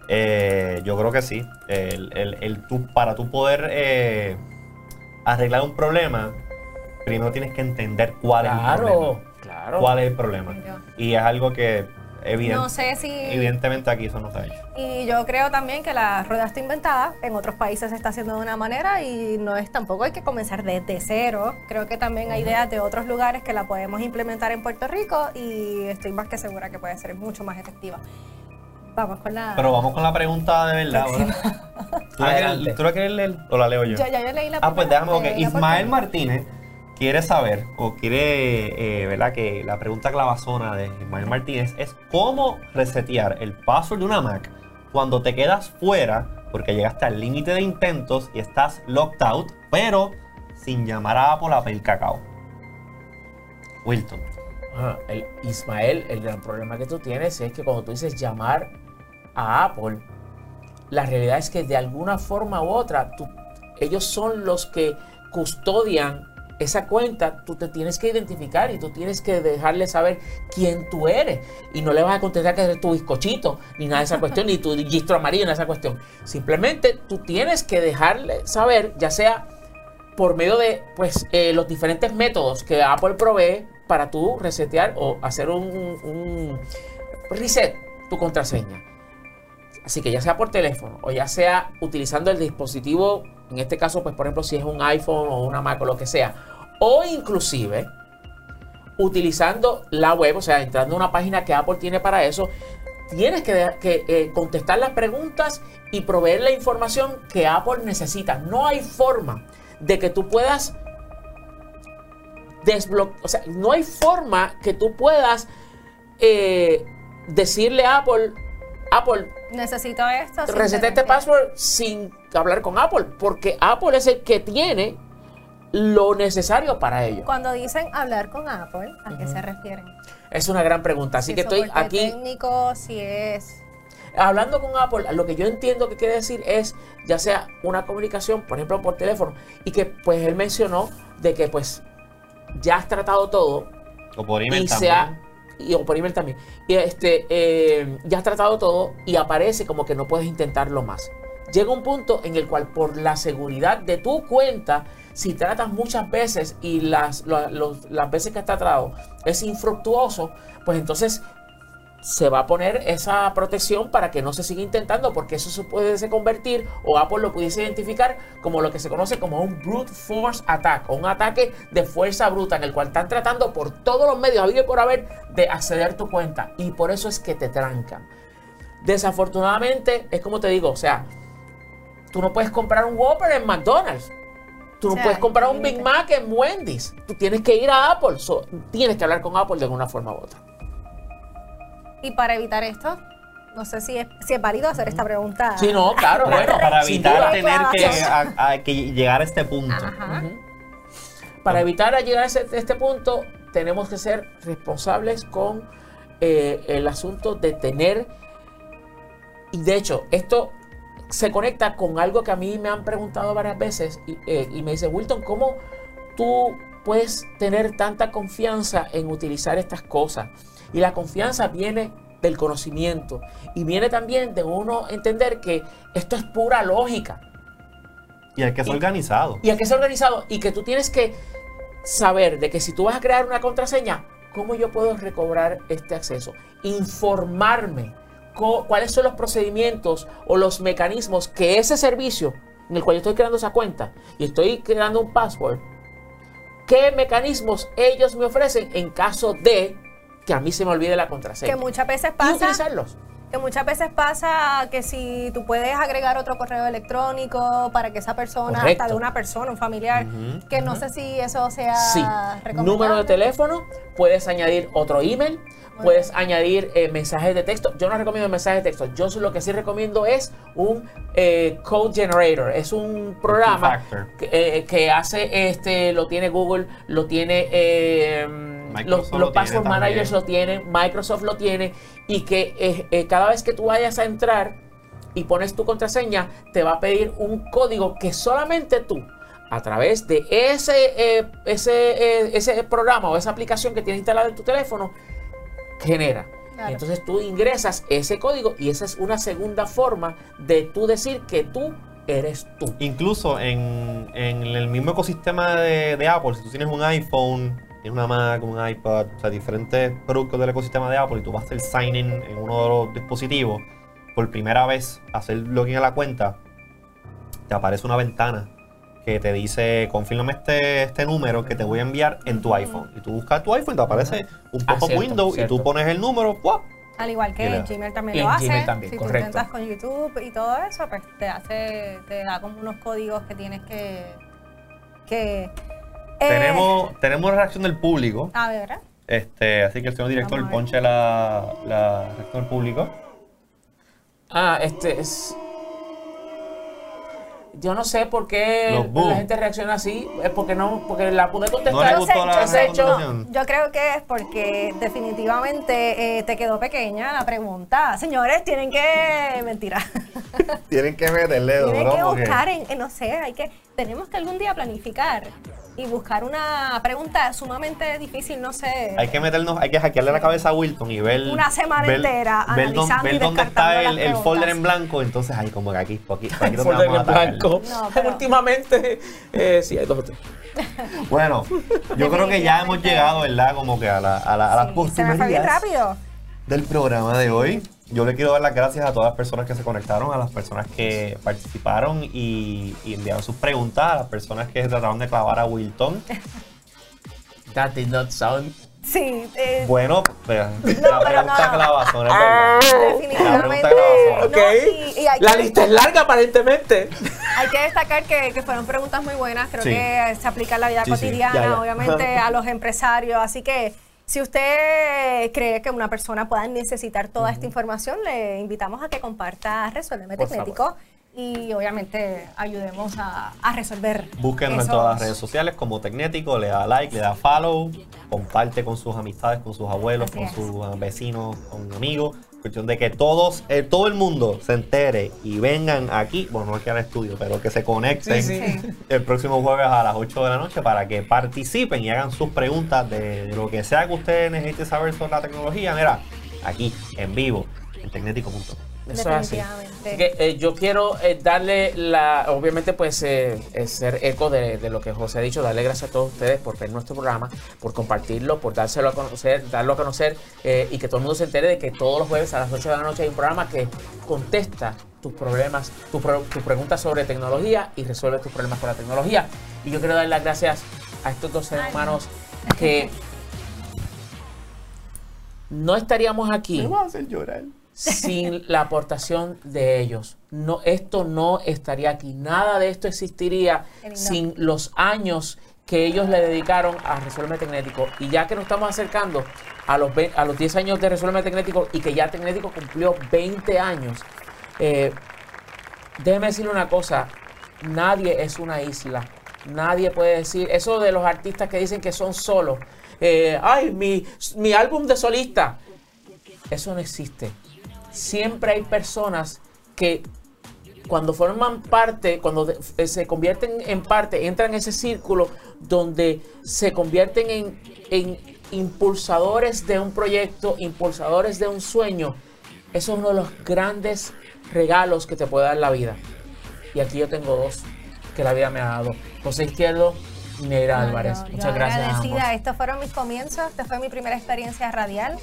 eh, yo creo que sí. El, el, el para tú poder eh, arreglar un problema, primero tienes que entender cuál es el problema. Claro. ¿Cuál es el problema? Y es algo que no sé si... evidentemente aquí eso no se ha hecho. Y yo creo también que la rueda está inventada, en otros países se está haciendo de una manera y no es tampoco hay que comenzar desde cero. Creo que también hay ideas de otros lugares que la podemos implementar en Puerto Rico y estoy más que segura que puede ser mucho más efectiva. Vamos con la. Pero vamos con la pregunta de verdad, ¿Tú, la quieres, leer o la leo yo? Ya, ya yo leí la Ah, pues déjame, ok. Ismael Martínez quiere saber o quiere, eh, ¿verdad? Que la pregunta clavazona de Ismael Martínez es cómo resetear el password de una Mac cuando te quedas fuera porque llegaste al límite de intentos y estás locked out, pero sin llamar a Apple a pedir cacao. Wilton. el Ismael, el gran problema que tú tienes es que cuando tú dices llamar a Apple, la realidad es que de alguna forma u otra, ellos son los que custodian esa cuenta tú te tienes que identificar y tú tienes que dejarle saber quién tú eres. Y no le vas a contestar que eres tu bizcochito, ni nada de esa cuestión, ni tu registro amarillo, ni esa cuestión. Simplemente tú tienes que dejarle saber, ya sea por medio de pues, eh, los diferentes métodos que Apple provee para tú resetear o hacer un, un reset tu contraseña. Así que ya sea por teléfono o ya sea utilizando el dispositivo en este caso, pues por ejemplo, si es un iPhone o una Mac o lo que sea, o inclusive utilizando la web, o sea, entrando a una página que Apple tiene para eso, tienes que, eh, contestar las preguntas y proveer la información que Apple necesita. No hay forma de que tú puedas desbloquear, o sea, no hay forma que tú puedas eh, decirle a Apple, Apple, necesito esto. Receta este password sin hablar con Apple, porque Apple es el que tiene lo necesario para ello. Cuando dicen hablar con Apple, ¿a qué se refieren? Es una gran pregunta, así que estoy aquí. técnico, si es hablando con Apple, lo que yo entiendo que quiere decir es ya sea una comunicación, por ejemplo, por teléfono, y que pues él mencionó de que pues ya has tratado todo. O por email y también. Y, o por email también. Y este, eh, ya has tratado todo y aparece como que no puedes intentarlo más. Llega un punto en el cual por la seguridad de tu cuenta, si tratas muchas veces y las, las veces que has tratado es infructuoso, pues entonces se va a poner esa protección para que no se siga intentando, porque eso se puede convertir, o Apple lo pudiese identificar como lo que se conoce como un brute force attack, o un ataque de fuerza bruta, en el cual están tratando por todos los medios, habido por haber, de acceder a tu cuenta, y por eso es que te trancan. Desafortunadamente, es como te digo, o sea, tú no puedes comprar un Whopper en McDonald's. Tú no puedes comprar un Big Mac en Wendy's. Tú tienes que ir a Apple. tienes que hablar con Apple de alguna forma u otra. Y para evitar esto, no sé si es, si es válido hacer esta pregunta. Sí, no, claro, bueno. Para evitar tener que, llegar a este punto. Para evitar llegar a este punto, tenemos que ser responsables con eh, el asunto de tener. Y de hecho, esto se conecta con algo que a mí me han preguntado varias veces y, eh, y me dice, Wilton, ¿cómo tú puedes tener tanta confianza en utilizar estas cosas? Y la confianza viene del conocimiento y viene también de uno entender que esto es pura lógica. Y hay que ser organizado. Y hay que ser organizado y que tú tienes que saber de que si tú vas a crear una contraseña, ¿cómo yo puedo recobrar este acceso? Informarme cuáles son los procedimientos o los mecanismos que ese servicio en el cual yo estoy creando esa cuenta y estoy creando un password, qué mecanismos ellos me ofrecen en caso de que a mí se me olvide la contraseña. Que muchas veces pasa. Que muchas veces pasa que si tú puedes agregar otro correo electrónico para que esa persona, hasta de una persona, un familiar, que no sé si eso sea sí. Número de teléfono, puedes añadir otro email, puedes añadir eh, mensajes de texto. Yo no recomiendo mensajes de texto. Yo lo que sí recomiendo es un eh, code generator. Es un programa que, eh, que, hace, este, lo tiene Google, lo tiene los, los password managers lo tienen, Microsoft lo tiene y que eh, eh, cada vez que tú vayas a entrar y pones tu contraseña, te va a pedir un código que solamente tú, a través de ese, eh, ese, ese programa o esa aplicación que tienes instalada en tu teléfono, genera. Entonces tú ingresas ese código y esa es una segunda forma de tú decir que tú eres tú. Incluso en, en el mismo ecosistema de, de, Apple, si tú tienes un iPhone tienes una Mac, un iPad, o sea, diferentes productos del ecosistema de Apple y tú vas a hacer sign-in en uno de los dispositivos, por primera vez hacer login a la cuenta, te aparece una ventana que te dice, confírmame este, este número que te voy a enviar en tu iPhone. Y tú buscas tu iPhone, te aparece un ah, pop-up window y tú pones el número, ¡pum! Al igual que en Gmail también lo hace. También, si tú intentas con YouTube y todo eso, pues te hace, te da como unos códigos que tienes que, que eh, tenemos, tenemos reacción del público. A ver. Este, así que el señor director ponche la, la reacción del público. Ah, este es. Yo no sé por qué la gente reacciona así. Es porque no, porque la pude contestar. No yo creo que es porque definitivamente eh, te quedó pequeña la pregunta. Señores, tienen que. Mentira. tienen que meterle Tienen que buscar en, no sé, hay que. Tenemos que algún día planificar y buscar una pregunta sumamente difícil, no sé. Hay que meternos, hay que hackearle la cabeza a Wilton y ver. Una semana entera analizando ver, dónde está el, folder en blanco. Entonces, ahí como que aquí, aquí, aquí el folder en blanco. Últimamente, eh, sí, hay dos o tres. Bueno, yo creo que ya hemos llegado, ¿verdad? Como que a, la, a, la, a las sí, Se me fue bien rápido. Del programa de hoy. Yo le quiero dar las gracias a todas las personas que se conectaron, a las personas que participaron y, enviaron sus preguntas, a las personas que trataron de clavar a Wilton. That did not sound Sí. Eh, bueno, pues, no, la pregunta clavazón, es. Definitivamente. La, la lista es larga, aparentemente. Hay que destacar que, que fueron preguntas muy buenas. Creo que se aplica en la vida cotidiana, obviamente, a los empresarios. Así que si usted cree que una persona pueda necesitar toda esta información, le invitamos a que comparta Resuélveme Tecnético y obviamente ayudemos a, resolver. Búsquenos en todas las redes sociales como Tecnético, le da like, le da follow, comparte con sus amistades, con sus abuelos, con sus vecinos, con amigos. Cuestión de que todos, eh, todo el mundo se entere y vengan aquí, bueno, no aquí al estudio, pero que se conecten el próximo jueves a las 8 de la noche para que participen y hagan sus preguntas de, lo que sea que ustedes necesiten saber sobre la tecnología. Mira, aquí, en vivo, en tecnético.com. Eso es así. que, eh, yo quiero eh, darle la, obviamente pues eh, ser eco de, lo que José ha dicho, darle gracias a todos ustedes por ver nuestro programa, por compartirlo, por dárselo a conocer, darlo a conocer y que todo el mundo se entere de que todos los jueves a las 8 de la noche hay un programa que contesta tus problemas, tus preguntas sobre tecnología y resuelve tus problemas con la tecnología. Y yo quiero dar las gracias a estos dos seres humanos que no estaríamos aquí. Me voy a hacer llorar sin la aportación de ellos. No, esto no estaría aquí. Nada de esto existiría sin los años que ellos le dedicaron a Resuelve Tecnético. Y ya que nos estamos acercando a los, a los 10 años de Resuelve Tecnético y que ya Tecnético cumplió 20 años, eh, déjeme decirle una cosa, nadie es una isla. Nadie puede decir, eso de los artistas que dicen que son solos, eh, ay, mi, mi álbum de solista, eso no existe siempre hay personas que cuando forman parte, cuando eh, se convierten en parte, entran en ese círculo donde se convierten en, en impulsadores de un proyecto, impulsadores de un sueño. Eso es uno de los grandes regalos que te puede dar la vida. Y aquí yo tengo dos que la vida me ha dado. José Izquierdo y Neira Álvarez. Muchas gracias. Agradecida. Estos fueron mis comienzos. Esta fue mi primera experiencia radial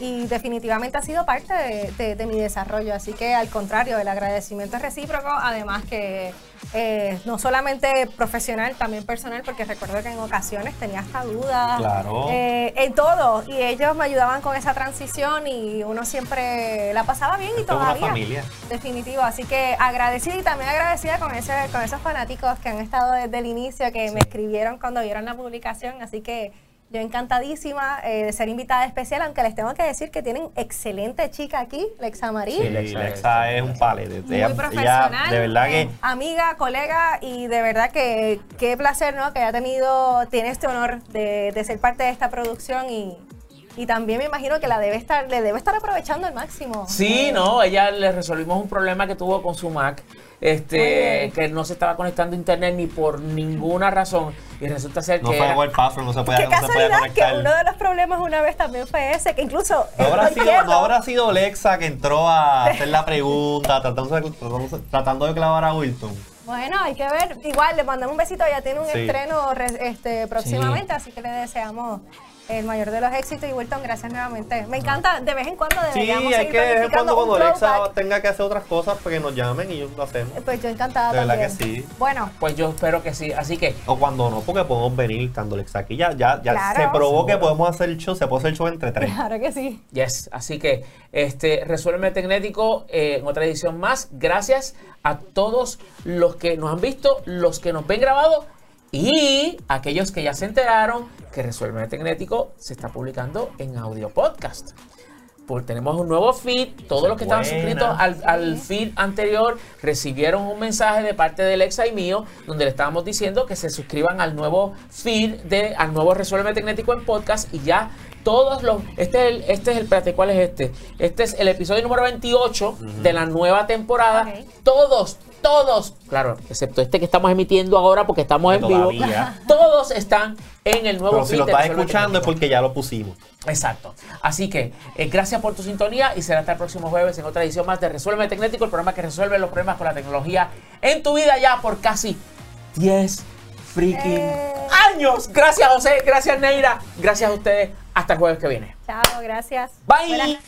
y definitivamente ha sido parte de, mi desarrollo. Así que al contrario, el agradecimiento es recíproco, además que eh, no solamente profesional, también personal, porque recuerdo que en ocasiones tenía hasta dudas claro. Eh, en todo y ellos me ayudaban con esa transición y uno siempre la pasaba bien y todavía. familia. Definitivo, así que agradecida y también agradecida con, ese, con esos fanáticos que han estado desde el inicio, que me escribieron cuando vieron la publicación, así que yo encantadísima eh, de ser invitada especial, aunque les tengo que decir que tienen excelente chica aquí, Lexa Marí. Sí, Lexa, es un pale. Muy profesional. de verdad que... Amiga, colega, y de verdad que qué placer, ¿no? Que haya tenido, tiene este honor de, de ser parte de esta producción y, y también me imagino que la debe estar, le debe estar aprovechando al máximo. Sí, no, ella le resolvimos un problema que tuvo con su Mac, este, que no se estaba conectando a internet ni por ninguna razón. Y resulta ser no que. No fue el password, no se puede, Qué casualidad que uno de los problemas una vez también fue ese, que incluso. No habrá, sido, no habrá sido Alexa que entró a hacer la pregunta, tratando de, tratando de clavar a Wilton. Bueno, hay que ver. Igual le mandamos un besito, ya tiene un estreno este, próximamente, así que le deseamos el mayor de los éxitos y Wilton, gracias nuevamente. Me encanta, de vez en cuando deberíamos Sí, hay que de vez en cuando cuando Alexa tenga que hacer otras cosas, porque nos llamen y lo hacemos. Pues yo encantada de verdad que sí. Bueno. Pues yo espero que sí, así que... O cuando no, porque podemos venir cuando Alexa aquí ya, ya, ya se probó que podemos hacer el show, se puede hacer el show entre tres. Claro que sí. Yes, así que este Resuelve Tecnético eh, en otra edición más. Gracias a todos los que nos han visto, los que nos ven grabado y aquellos que ya se enteraron que Resuelve Tecnético se está publicando en audio podcast. Pues tenemos un nuevo feed. Todos los que estaban suscritos al, feed anterior recibieron un mensaje de parte de Alexa y mío, donde le estábamos diciendo que se suscriban al nuevo feed de al nuevo Resuelve Tecnético en podcast y ya todos los. Este es el, este es el, espérate, ¿cuál es este? Este es el episodio número 28 de la nueva temporada. Todos, todos, claro, excepto este que estamos emitiendo ahora porque estamos en vivo, todos están en el nuevo Pero si lo estás escuchando es porque ya lo pusimos. Exacto. Así que eh, gracias por tu sintonía y será hasta el próximo jueves en otra edición más de Resuelve Tecnético, el programa que resuelve los problemas con la tecnología en tu vida ya por casi 10 freaking eh. años. Gracias José, gracias Neira, gracias a ustedes. Hasta el jueves que viene. Chao, gracias. Bye.